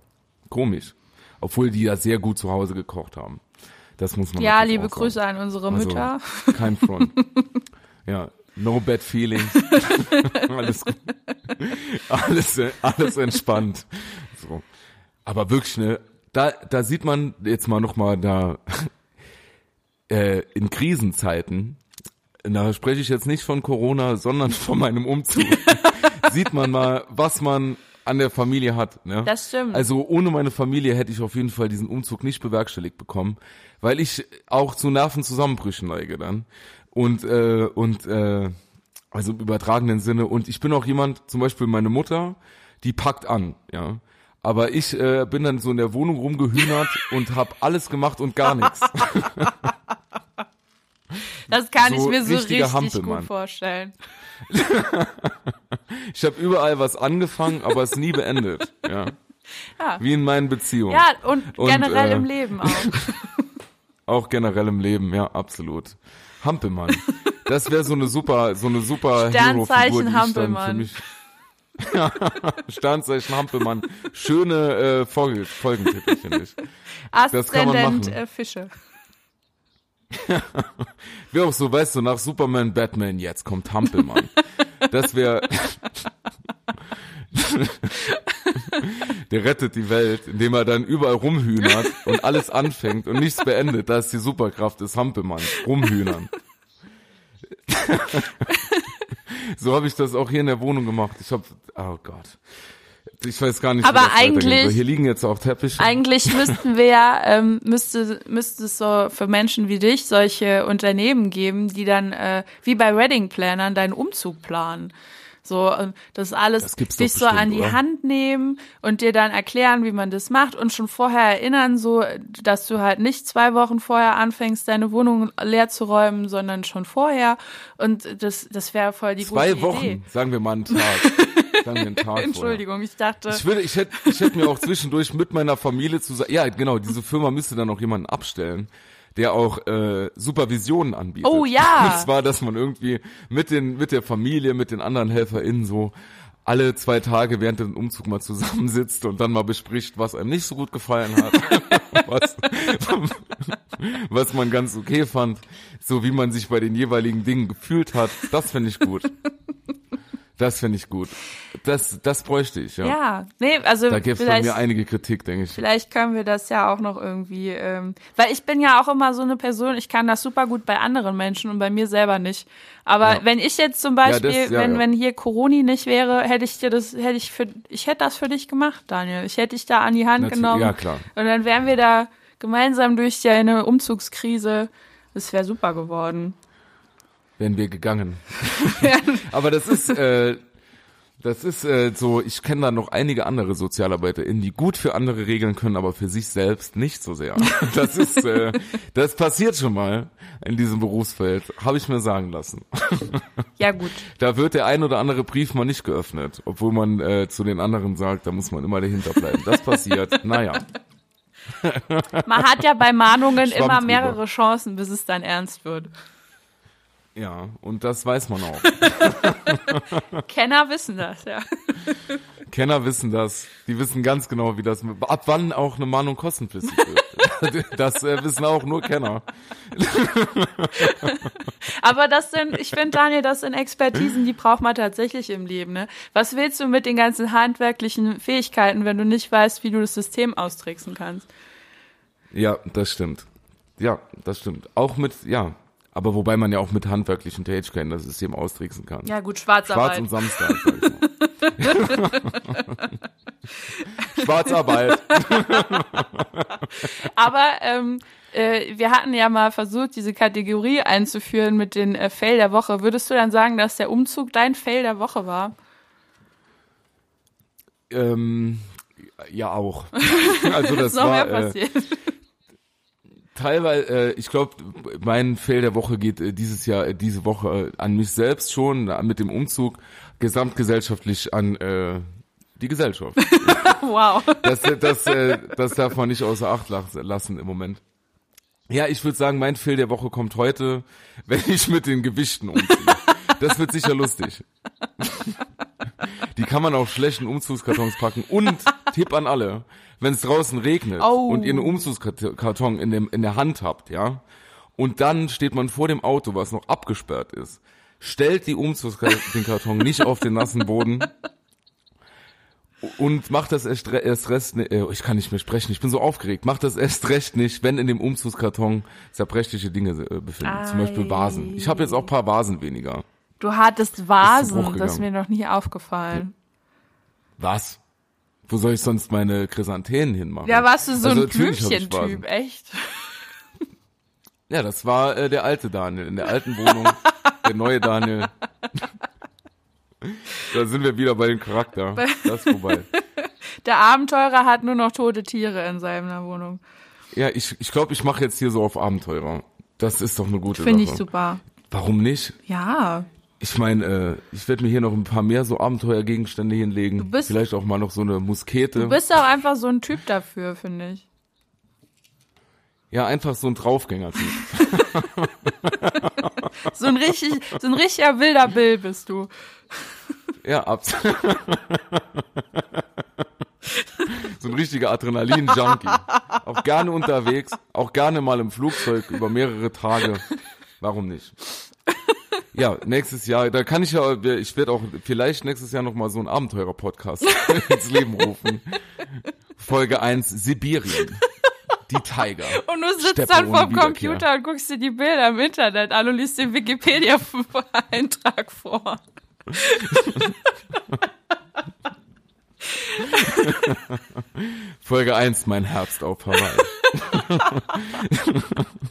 Komisch. Obwohl die ja sehr gut zu Hause gekocht haben. Das muss man Ja, liebe Grüße an unsere also, Mütter. Kein Front. ja, no bad feelings. alles, alles, alles entspannt. So. Aber wirklich, ne, da, da sieht man jetzt mal noch mal da äh, in Krisenzeiten, da spreche ich jetzt nicht von Corona, sondern von meinem Umzug, sieht man mal, was man an der Familie hat. Ne? Das stimmt. Also ohne meine Familie hätte ich auf jeden Fall diesen Umzug nicht bewerkstelligt bekommen, weil ich auch zu Nervenzusammenbrüchen neige dann und äh, und äh, also im übertragenen Sinne und ich bin auch jemand, zum Beispiel meine Mutter, die packt an, ja. Aber ich äh, bin dann so in der Wohnung rumgehühnert und habe alles gemacht und gar nichts. Das kann so ich mir so richtig Hampelmann. gut vorstellen. ich habe überall was angefangen, aber es nie beendet. Ja. ja. Wie in meinen Beziehungen. Ja, und, und generell äh, im Leben auch. auch generell im Leben, ja, absolut. Hampelmann. Das wäre so eine super, so eine super Hero-Figur, die ich dann für mich Sternzeichen Hampelmann. Schöne äh, Folge, Folgentitel, finde ich. Aszendent äh, Fische. wäre auch so, weißt du, nach Superman, Batman, jetzt kommt Hampelmann. Das wäre. Der rettet die Welt, indem er dann überall rumhühnert und alles anfängt und nichts beendet. Da ist die Superkraft des Hampelmann. Rumhühnern. So habe ich das auch hier in der Wohnung gemacht. Ich habe, oh Gott. Ich weiß gar nicht, aber eigentlich hier liegen jetzt auch Teppiche. Eigentlich müssten wir ja ähm, müsste müsste es so für Menschen wie dich solche Unternehmen geben, die dann äh, wie bei Wedding Plannern deinen Umzug planen. So, ähm, das alles das dich bestimmt, so an die oder? Hand nehmen und dir dann erklären, wie man das macht und schon vorher erinnern, so, dass du halt nicht zwei Wochen vorher anfängst, deine Wohnung leer zu räumen, sondern schon vorher. Und das, das wäre voll die zwei gute Wochen, Idee. Zwei Wochen, sagen wir mal einen Tag. Sagen wir einen Tag Entschuldigung, vorher. ich dachte. Ich würde, ich hätte, ich hätte mir auch zwischendurch mit meiner Familie zu sagen, ja, genau, diese Firma müsste dann auch jemanden abstellen der auch äh, Supervisionen anbietet. Oh ja. Und zwar, dass man irgendwie mit den mit der Familie, mit den anderen HelferInnen so alle zwei Tage während dem Umzug mal zusammensitzt und dann mal bespricht, was einem nicht so gut gefallen hat, was, was man ganz okay fand, so wie man sich bei den jeweiligen Dingen gefühlt hat. Das finde ich gut. Das finde ich gut. Das, das bräuchte ich, ja. Ja, nee, also da gibt es von mir einige Kritik, denke ich. Vielleicht können wir das ja auch noch irgendwie, ähm, weil ich bin ja auch immer so eine Person, ich kann das super gut bei anderen Menschen und bei mir selber nicht. Aber ja. wenn ich jetzt zum Beispiel, ja, das, ja, wenn wenn hier Coroni nicht wäre, hätte ich dir das, hätte ich für, ich hätte das für dich gemacht, Daniel. Ich hätte dich da an die Hand Natürlich, genommen. Ja klar. Und dann wären wir da gemeinsam durch eine Umzugskrise. Das wäre super geworden wären wir gegangen. Aber das ist, äh, das ist äh, so, ich kenne da noch einige andere SozialarbeiterInnen, die gut für andere regeln können, aber für sich selbst nicht so sehr. Das ist, äh, das passiert schon mal in diesem Berufsfeld, habe ich mir sagen lassen. Ja gut. Da wird der ein oder andere Brief mal nicht geöffnet, obwohl man äh, zu den anderen sagt, da muss man immer dahinter bleiben. Das passiert, naja. Man hat ja bei Mahnungen immer mehrere. Chancen, bis es dann ernst wird. Ja, und das weiß man auch. Kenner wissen das, ja. Kenner wissen das. Die wissen ganz genau, wie das, ab wann auch eine Mahnung kostenpflichtig wird. Das äh, wissen auch nur Kenner. Aber das sind, ich finde, Daniel, das sind Expertisen, die braucht man tatsächlich im Leben. Ne? Was willst du mit den ganzen handwerklichen Fähigkeiten, wenn du nicht weißt, wie du das System austricksen kannst? Ja, das stimmt. Ja, das stimmt. Auch mit, ja, aber wobei man ja auch mit handwerklichen Tätigkeiten das System austricksen kann. Ja gut, Schwarzarbeit. Schwarz und Samstag. Schwarzarbeit. Aber ähm, äh, wir hatten ja mal versucht, diese Kategorie einzuführen mit den äh, Fail der Woche. Würdest du dann sagen, dass der Umzug dein Fail der Woche war? Ähm, ja auch. Also das noch war, mehr passiert. Äh, teilweise, äh, ich glaube, mein Fail der Woche geht äh, dieses Jahr, äh, diese Woche äh, an mich selbst schon, mit dem Umzug, gesamtgesellschaftlich an äh, die Gesellschaft. wow. Das, äh, das, äh, das darf man nicht außer Acht lassen im Moment. Ja, ich würde sagen, mein Fail der Woche kommt heute, wenn ich mit den Gewichten umziehe. Das wird sicher lustig. Die kann man auf schlechten Umzugskartons packen. Und Tipp an alle, wenn es draußen regnet oh. und ihr einen Umzugskarton in, dem, in der Hand habt, ja, und dann steht man vor dem Auto, was noch abgesperrt ist, stellt die Umzugskarton nicht auf den nassen Boden und macht das erst, erst recht, äh, ich kann nicht mehr sprechen, ich bin so aufgeregt, macht das erst recht nicht, wenn in dem Umzugskarton zerbrechliche Dinge äh, befinden, Ei. zum Beispiel Vasen. Ich habe jetzt auch paar Vasen weniger. Du hattest Vasen, das ist mir noch nie aufgefallen. Was? Wo soll ich sonst meine Chrysanthemum hinmachen? Ja, warst du so also, ein Blümchen-Typ, echt? Ja, das war äh, der alte Daniel in der alten Wohnung. der neue Daniel. da sind wir wieder bei dem Charakter. Das ist vorbei. Der Abenteurer hat nur noch tote Tiere in seiner Wohnung. Ja, ich ich, glaub, ich mache jetzt hier so auf Abenteurer. Das ist doch eine gute Find Sache. Finde ich super. Warum nicht? Ja. Ich meine, äh, ich werde mir hier noch ein paar mehr so Abenteuergegenstände hinlegen. Du bist, Vielleicht auch mal noch so eine Muskete. Du bist auch einfach so ein Typ dafür, finde ich. Ja, einfach so ein Draufgänger-Typ. so ein richtig, so ein richtiger wilder Bill bist du. Ja, absolut. so ein richtiger Adrenalin-Junkie. auch gerne unterwegs, auch gerne mal im Flugzeug über mehrere Tage. Warum nicht? Ja, nächstes Jahr, da kann ich ja, ich werde auch vielleicht nächstes Jahr nochmal so einen Abenteurer-Podcast ins Leben rufen. Folge 1, Sibirien. Die Tiger. Und du sitzt Steppe dann vorm Computer und guckst dir die Bilder im Internet an und liest den Wikipedia-Eintrag vor. Folge 1, mein Herbst auf Hawaii.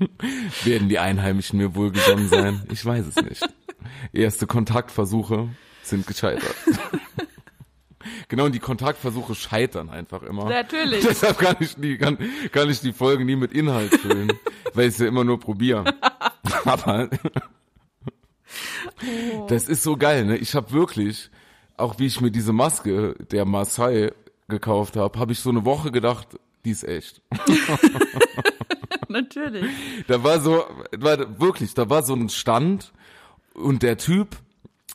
Werden die Einheimischen mir wohlgesonnen sein? Ich weiß es nicht. Erste Kontaktversuche sind gescheitert. Genau, und die Kontaktversuche scheitern einfach immer. Natürlich. Deshalb kann ich die, kann, kann ich die Folge nie mit Inhalt füllen, weil ich sie immer nur probiere. Aber oh. das ist so geil, ne? Ich habe wirklich, auch wie ich mir diese Maske der Maasai gekauft habe, habe ich so eine Woche gedacht, die ist echt. Natürlich. Da war so, war wirklich, da war so ein Stand und der Typ,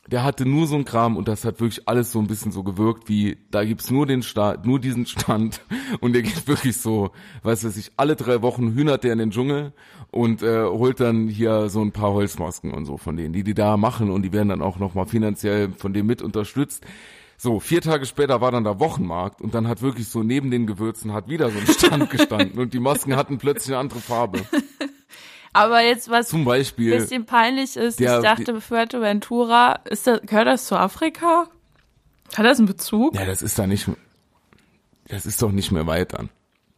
der hatte nur so ein Kram und das hat wirklich alles so ein bisschen so gewirkt, wie da gibt's nur den Stand, nur diesen Stand und der geht wirklich so, weißt du, ich alle drei Wochen hühnert der in den Dschungel und äh, holt dann hier so ein paar Holzmasken und so von denen, die die da machen und die werden dann auch nochmal finanziell von dem mit unterstützt. So, vier Tage später war dann der Wochenmarkt und dann hat wirklich so neben den Gewürzen hat wieder so ein Stand gestanden und die Masken hatten plötzlich eine andere Farbe. Aber jetzt was Zum Beispiel, ein bisschen peinlich ist, der, ich dachte, Fuerteventura, ist das, gehört das zu Afrika? Hat das einen Bezug? Ja, das ist da nicht, das ist doch nicht mehr weit dann.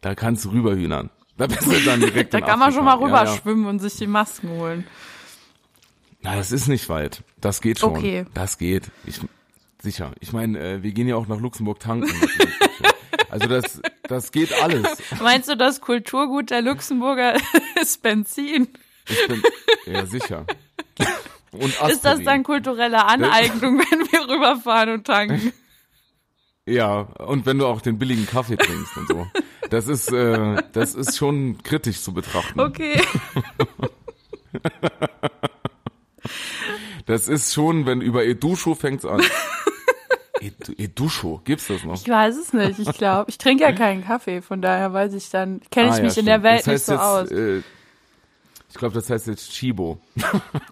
Da kannst du rüberhühnern. Da bist du dann direkt Da kann man schon mal rüberschwimmen ja, ja. und sich die Masken holen. Na, das ist nicht weit. Das geht schon. Okay. Das geht. Ich, sicher. Ich meine, äh, wir gehen ja auch nach Luxemburg tanken. also das, das geht alles. Meinst du, das Kulturgut der Luxemburger ist Benzin? Ich bin, ja, sicher. Ist das dann kulturelle Aneignung, wenn wir rüberfahren und tanken? Ja, und wenn du auch den billigen Kaffee trinkst und so. Das ist, äh, das ist schon kritisch zu betrachten. Okay. Das ist schon, wenn über Edusho fängt's an. Edusho, gibt's das noch? Ich weiß es nicht. Ich glaube, ich trinke ja keinen Kaffee, von daher weiß ich dann, kenne ich ah, ja, mich stimmt. in der Welt das heißt nicht so jetzt, aus. Äh, ich glaube, das heißt jetzt Chibo.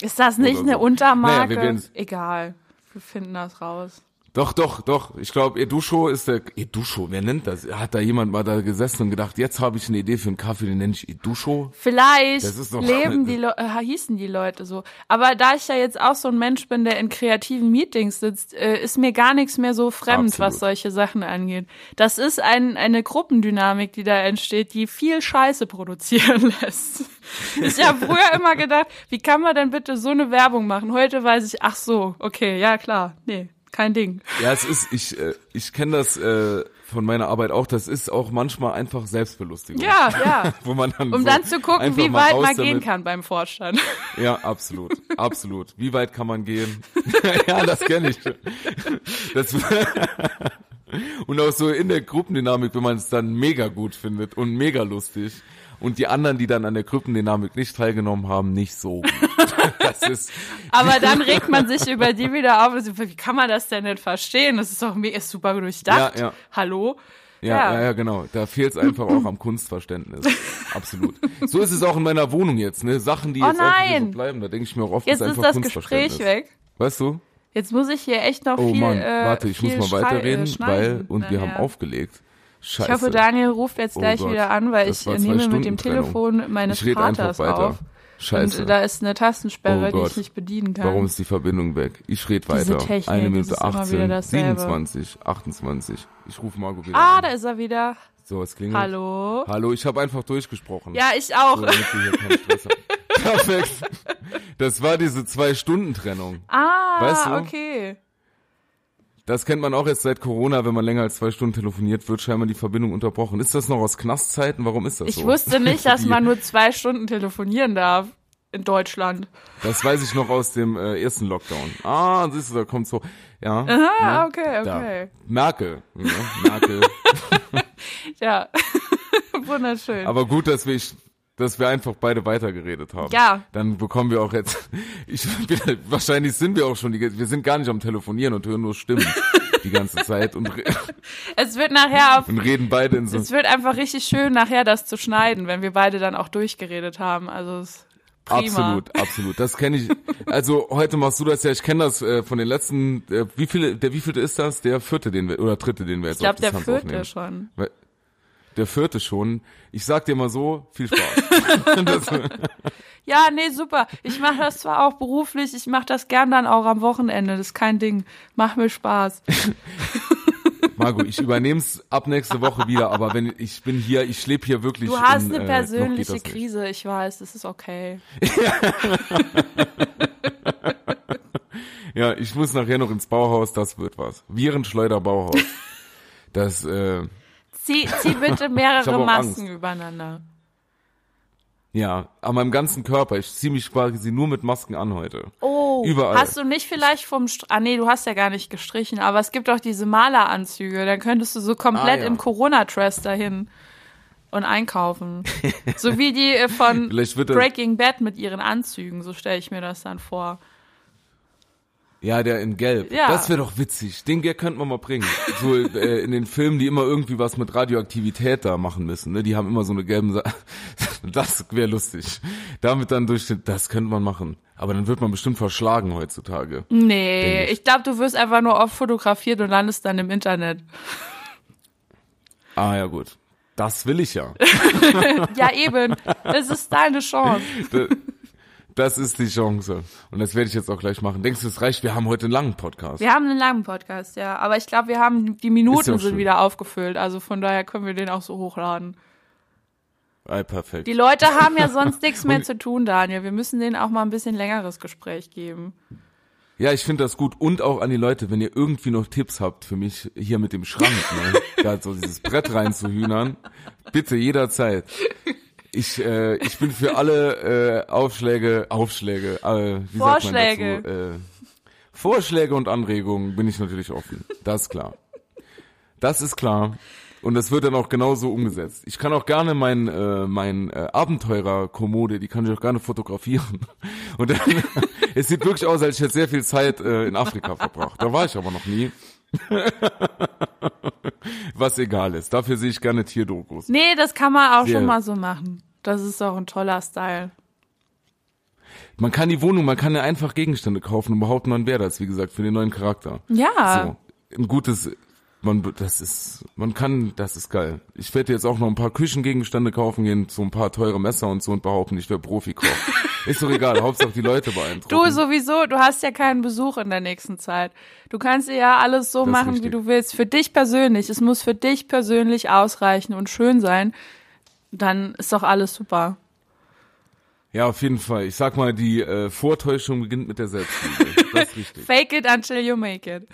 Ist das nicht eine so. Untermarke? Naja, wir Egal, wir finden das raus. Doch, doch, doch. Ich glaube, Edusho ist der Edusho. Wer nennt das? Hat da jemand mal da gesessen und gedacht, jetzt habe ich eine Idee für einen Kaffee, den nenne ich Edusho? Vielleicht doch, leben die Le äh, hießen die Leute so. Aber da ich ja jetzt auch so ein Mensch bin, der in kreativen Meetings sitzt, äh, ist mir gar nichts mehr so fremd, Absolut. was solche Sachen angeht. Das ist ein, eine Gruppendynamik, die da entsteht, die viel Scheiße produzieren lässt. Ich habe früher immer gedacht, wie kann man denn bitte so eine Werbung machen? Heute weiß ich, ach so, okay, ja klar, nee, kein Ding. Ja, es ist, ich, äh, ich kenne das äh, von meiner Arbeit auch, das ist auch manchmal einfach Selbstbelustigung. Ja, ja. Wo man dann um so dann zu gucken, wie weit man gehen kann beim Vorstand. Ja, absolut, absolut. Wie weit kann man gehen? ja, das kenne ich. Das, und auch so in der Gruppendynamik, wenn man es dann mega gut findet und mega lustig und die anderen, die dann an der Gruppendynamik nicht teilgenommen haben, nicht so Aber dann regt man sich über die wieder auf. Wie kann man das denn nicht verstehen? Das ist doch mega super durchdacht. Ja, ja. Hallo? Ja, ja, ja, genau. Da fehlt es einfach auch am Kunstverständnis. Absolut. So ist es auch in meiner Wohnung jetzt, ne? Sachen, die oh jetzt nein. so bleiben, da denke ich mir auch oft, jetzt ist einfach ist das Gespräch weg. Weißt du? Jetzt muss ich hier echt noch oh, viel. Oh Mann, warte, ich muss mal weiterreden, äh, weil und wir haben aufgelegt. Scheiße. Ich hoffe, Daniel ruft jetzt oh gleich oh wieder an, weil das ich nehme mit dem Telefon meines Vaters auf. Scheiße. Und da ist eine Tastensperre, oh die ich nicht bedienen kann. Warum ist die Verbindung weg? Ich rede weiter. Technik, Eine Minute 18, 27, 28. Ich rufe Margot wieder Ah, an. da ist er wieder. So, es klingelt. Hallo. Hallo, ich habe einfach durchgesprochen. Ja, ich auch. So, Perfekt. Das war diese Zwei-Stunden-Trennung. Ah, weißt du? okay. Das kennt man auch jetzt seit Corona, wenn man länger als zwei Stunden telefoniert, wird scheinbar die Verbindung unterbrochen. Ist das noch aus Knastzeiten? Warum ist das ich so? Ich wusste nicht, dass man nur zwei Stunden telefonieren darf in Deutschland. Das weiß ich noch aus dem äh, ersten Lockdown. Ah, siehst du, da kommt so, ja. Aha, ne? okay, okay. Da. Merkel, ne? Merkel. ja, wunderschön. Aber gut, dass wir, ich, dass wir einfach beide weitergeredet haben. Ja. Dann bekommen wir auch jetzt, ich, wahrscheinlich sind wir auch schon, die, wir sind gar nicht am Telefonieren und hören nur Stimmen. die ganze Zeit und, es wird nachher auf, und reden beide in so. Es wird einfach richtig schön, nachher das zu schneiden, wenn wir beide dann auch durchgeredet haben. Also es Prima. Absolut, absolut. Das kenne ich. Also heute machst du das ja. Ich kenne das äh, von den letzten. Äh, wie viele? Der wievielte ist das? Der vierte, den wir oder dritte, den wir jetzt Ich glaube, der vierte schon. Der vierte schon. Ich sag dir mal so, viel Spaß. ja, nee, super. Ich mache das zwar auch beruflich, ich mache das gern dann auch am Wochenende. Das ist kein Ding. Mach mir Spaß. Margot, ich übernehme es ab nächste Woche wieder, aber wenn ich bin hier, ich lebe hier wirklich. Du hast in, eine äh, persönliche äh, Krise, ich weiß, das ist okay. ja, ich muss nachher noch ins Bauhaus, das wird was. Virenschleuder Bauhaus. Das, äh, Zieh, zieh bitte mehrere Masken Angst. übereinander. Ja, an meinem ganzen Körper. Ich ziehe mich quasi nur mit Masken an heute. Oh, Überall. hast du nicht vielleicht vom, St ah nee, du hast ja gar nicht gestrichen, aber es gibt auch diese Maleranzüge, dann könntest du so komplett ah, ja. im Corona-Dress dahin und einkaufen. so wie die äh, von Breaking Bad mit ihren Anzügen, so stelle ich mir das dann vor. Ja, der in Gelb. Ja. Das wäre doch witzig. Den Gag könnte man mal bringen. So äh, in den Filmen, die immer irgendwie was mit Radioaktivität da machen müssen. Ne? Die haben immer so eine gelben. Sa das wäre lustig. Damit dann durch. Das könnte man machen. Aber dann wird man bestimmt verschlagen heutzutage. Nee, ich, ich glaube, du wirst einfach nur oft fotografiert und landest dann im Internet. Ah ja gut. Das will ich ja. ja eben. Das ist deine Chance. Das ist die Chance. Und das werde ich jetzt auch gleich machen. Denkst du, es reicht? Wir haben heute einen langen Podcast. Wir haben einen langen Podcast, ja. Aber ich glaube, wir haben, die Minuten sind wieder aufgefüllt. Also von daher können wir den auch so hochladen. Ey, perfekt. Die Leute haben ja sonst nichts mehr zu tun, Daniel. Wir müssen denen auch mal ein bisschen längeres Gespräch geben. Ja, ich finde das gut. Und auch an die Leute, wenn ihr irgendwie noch Tipps habt für mich hier mit dem Schrank, ne? da so dieses Brett reinzuhühnern, bitte jederzeit ich, äh, ich bin für alle äh, Aufschläge, Aufschläge, äh, wie Vorschläge. Sagt man dazu? Äh, Vorschläge und Anregungen bin ich natürlich offen. Das ist klar. Das ist klar. Und das wird dann auch genauso umgesetzt. Ich kann auch gerne mein, äh, mein äh, Abenteurer-Kommode, die kann ich auch gerne fotografieren. Und dann, es sieht wirklich aus, als ich jetzt sehr viel Zeit äh, in Afrika verbracht. Da war ich aber noch nie. Was egal ist. Dafür sehe ich gerne Tierdokus. Nee, das kann man auch Sehr. schon mal so machen. Das ist auch ein toller Style. Man kann die Wohnung, man kann ja einfach Gegenstände kaufen und behaupten, man wäre das, wie gesagt, für den neuen Charakter. Ja. So, ein gutes, man, das ist, man kann, das ist geil. Ich werde jetzt auch noch ein paar Küchengegenstände kaufen gehen, so ein paar teure Messer und so und behaupten, ich wäre Profikoch. ist doch egal, Hauptsache die Leute beeindrucken. Du sowieso, du hast ja keinen Besuch in der nächsten Zeit. Du kannst ja alles so das machen, wie du willst. Für dich persönlich. Es muss für dich persönlich ausreichen und schön sein dann ist doch alles super. Ja, auf jeden Fall. Ich sag mal, die äh, Vortäuschung beginnt mit der Selbstliebe. Das ist richtig. Fake it until you make it.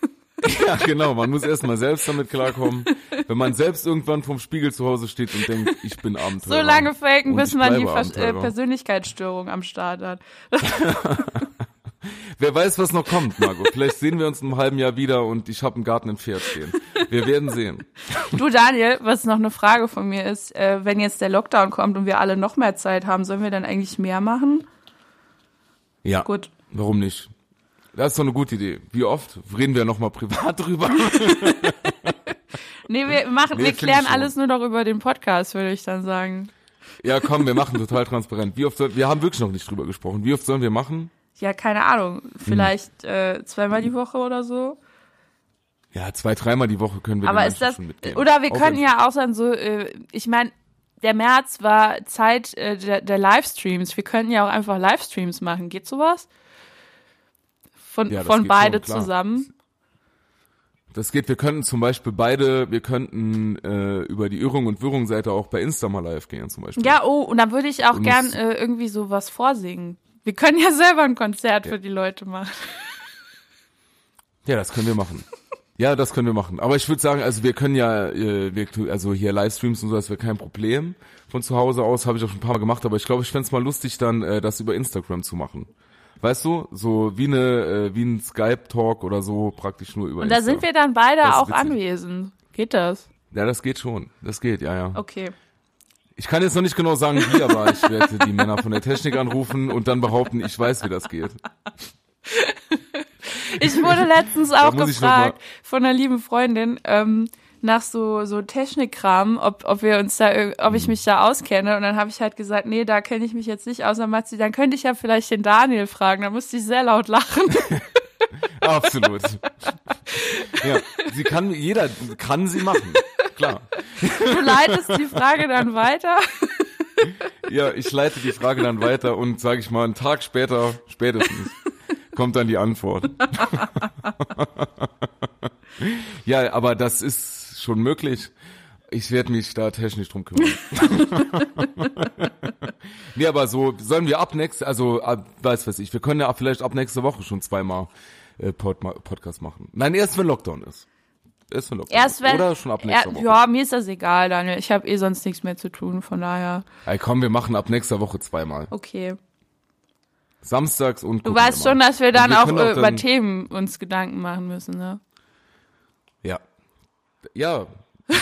ja, genau. Man muss erstmal selbst damit klarkommen. Wenn man selbst irgendwann vom Spiegel zu Hause steht und denkt, ich bin Abenteurer. So lange faken, bis man die Vers äh, Persönlichkeitsstörung am Start hat. Wer weiß, was noch kommt, Margot. Vielleicht sehen wir uns in einem halben Jahr wieder und ich habe einen Garten im Pferd stehen. Wir werden sehen. Du Daniel, was noch eine Frage von mir ist, äh, wenn jetzt der Lockdown kommt und wir alle noch mehr Zeit haben, sollen wir dann eigentlich mehr machen? Ja. Gut. Warum nicht? Das ist doch eine gute Idee. Wie oft reden wir noch mal privat drüber? nee, wir machen, nee, wir klären alles nur noch über den Podcast, würde ich dann sagen. Ja, komm, wir machen total transparent. Wie oft soll, wir haben wirklich noch nicht drüber gesprochen. Wie oft sollen wir machen? Ja, keine Ahnung. Vielleicht hm. äh, zweimal die Woche oder so. Ja, zwei, dreimal die Woche können wir Aber ist das. Oder wir können ja auch dann so, äh, ich meine, der März war Zeit äh, der, der Livestreams. Wir könnten ja auch einfach Livestreams machen. Geht sowas? Von, ja, von beide schon, zusammen. Das geht, wir könnten zum Beispiel beide, wir könnten äh, über die Irrung und Wirrung Seite auch bei Insta mal live gehen zum Beispiel. Ja, oh, und dann würde ich auch und gern äh, irgendwie sowas vorsingen. Wir können ja selber ein Konzert ja. für die Leute machen. Ja, das können wir machen. Ja, das können wir machen. Aber ich würde sagen, also wir können ja, äh, wir, also hier Livestreams und so, das wäre kein Problem. Von zu Hause aus habe ich auch schon ein paar Mal gemacht, aber ich glaube, ich fände es mal lustig, dann äh, das über Instagram zu machen. Weißt du, so wie eine, äh, wie ein Skype-Talk oder so, praktisch nur über Und da Insta. sind wir dann beide auch anwesend. Geht das? Ja, das geht schon. Das geht, ja, ja. Okay. Ich kann jetzt noch nicht genau sagen, wie, aber ich werde die Männer von der Technik anrufen und dann behaupten, ich weiß, wie das geht. Ich wurde letztens auch gefragt von einer lieben Freundin, ähm, nach so so Technikkram, ob ob wir uns da ob ich mhm. mich da auskenne und dann habe ich halt gesagt, nee, da kenne ich mich jetzt nicht aus, dann sie, dann könnte ich ja vielleicht den Daniel fragen, da musste ich sehr laut lachen. Absolut. Ja, sie kann jeder kann sie machen. Klar. Du leitest die Frage dann weiter. Ja, ich leite die Frage dann weiter und sage ich mal einen Tag später spätestens kommt dann die Antwort. ja, aber das ist schon möglich. Ich werde mich da technisch drum kümmern. nee, aber so sollen wir ab nächste, also ab, weiß was ich, wir können ja vielleicht ab nächste Woche schon zweimal äh, Pod, Podcast machen. Nein, erst wenn Lockdown ist. Erst wenn Lockdown erst wenn, Oder schon ab nächster er, Woche. Ja, mir ist das egal, Daniel. Ich habe eh sonst nichts mehr zu tun, von daher. Ey, komm, wir machen ab nächster Woche zweimal. Okay. Samstags und Du weißt schon, dass wir dann wir auch, auch über Themen uns Gedanken machen müssen, ne? Ja.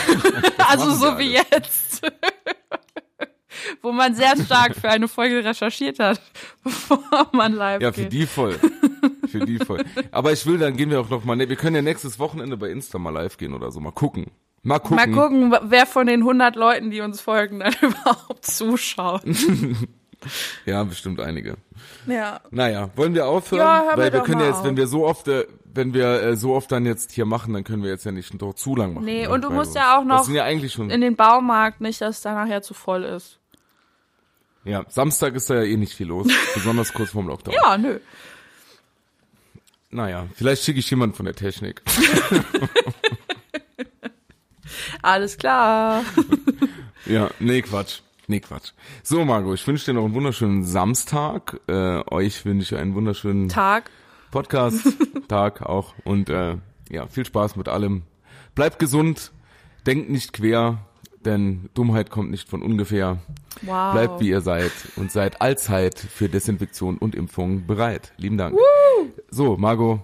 Also so wie jetzt. Wo man sehr stark für eine Folge recherchiert hat, bevor man live Ja, für geht. die voll. Für die voll. Aber ich will, dann gehen wir auch noch mal, ne, wir können ja nächstes Wochenende bei Insta mal live gehen oder so, mal gucken. Mal gucken. Mal gucken, wer von den 100 Leuten, die uns folgen, dann überhaupt zuschaut. Ja, bestimmt einige. Ja. Naja, wollen wir aufhören? Ja, hören Weil wir, können ja jetzt, auf. wenn wir so oft, äh, wenn wir äh, so oft dann jetzt hier machen, dann können wir jetzt ja nicht doch zu lang machen. Nee, und du musst ja auch noch ja eigentlich schon in den Baumarkt, nicht, dass es da nachher zu voll ist. Ja, Samstag ist da ja eh nicht viel los, besonders kurz vorm Lockdown. Ja, nö. Naja, vielleicht schicke ich jemanden von der Technik. Alles klar. ja, nee, Quatsch. Nee, Quatsch. So, Margot, ich wünsche dir noch einen wunderschönen Samstag. Äh, euch wünsche ich einen wunderschönen Tag. Podcast, Tag auch. Und äh, ja, viel Spaß mit allem. Bleibt gesund, denkt nicht quer, denn Dummheit kommt nicht von ungefähr. Wow. Bleibt wie ihr seid und seid allzeit für Desinfektion und Impfung bereit. Lieben Dank. Woo! So, Margot.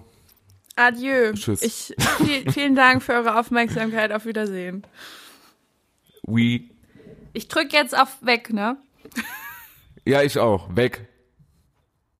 Adieu. Tschüss. Ich, viel, vielen Dank für eure Aufmerksamkeit. Auf Wiedersehen. We. Ich drück jetzt auf weg, ne? Ja, ich auch. Weg.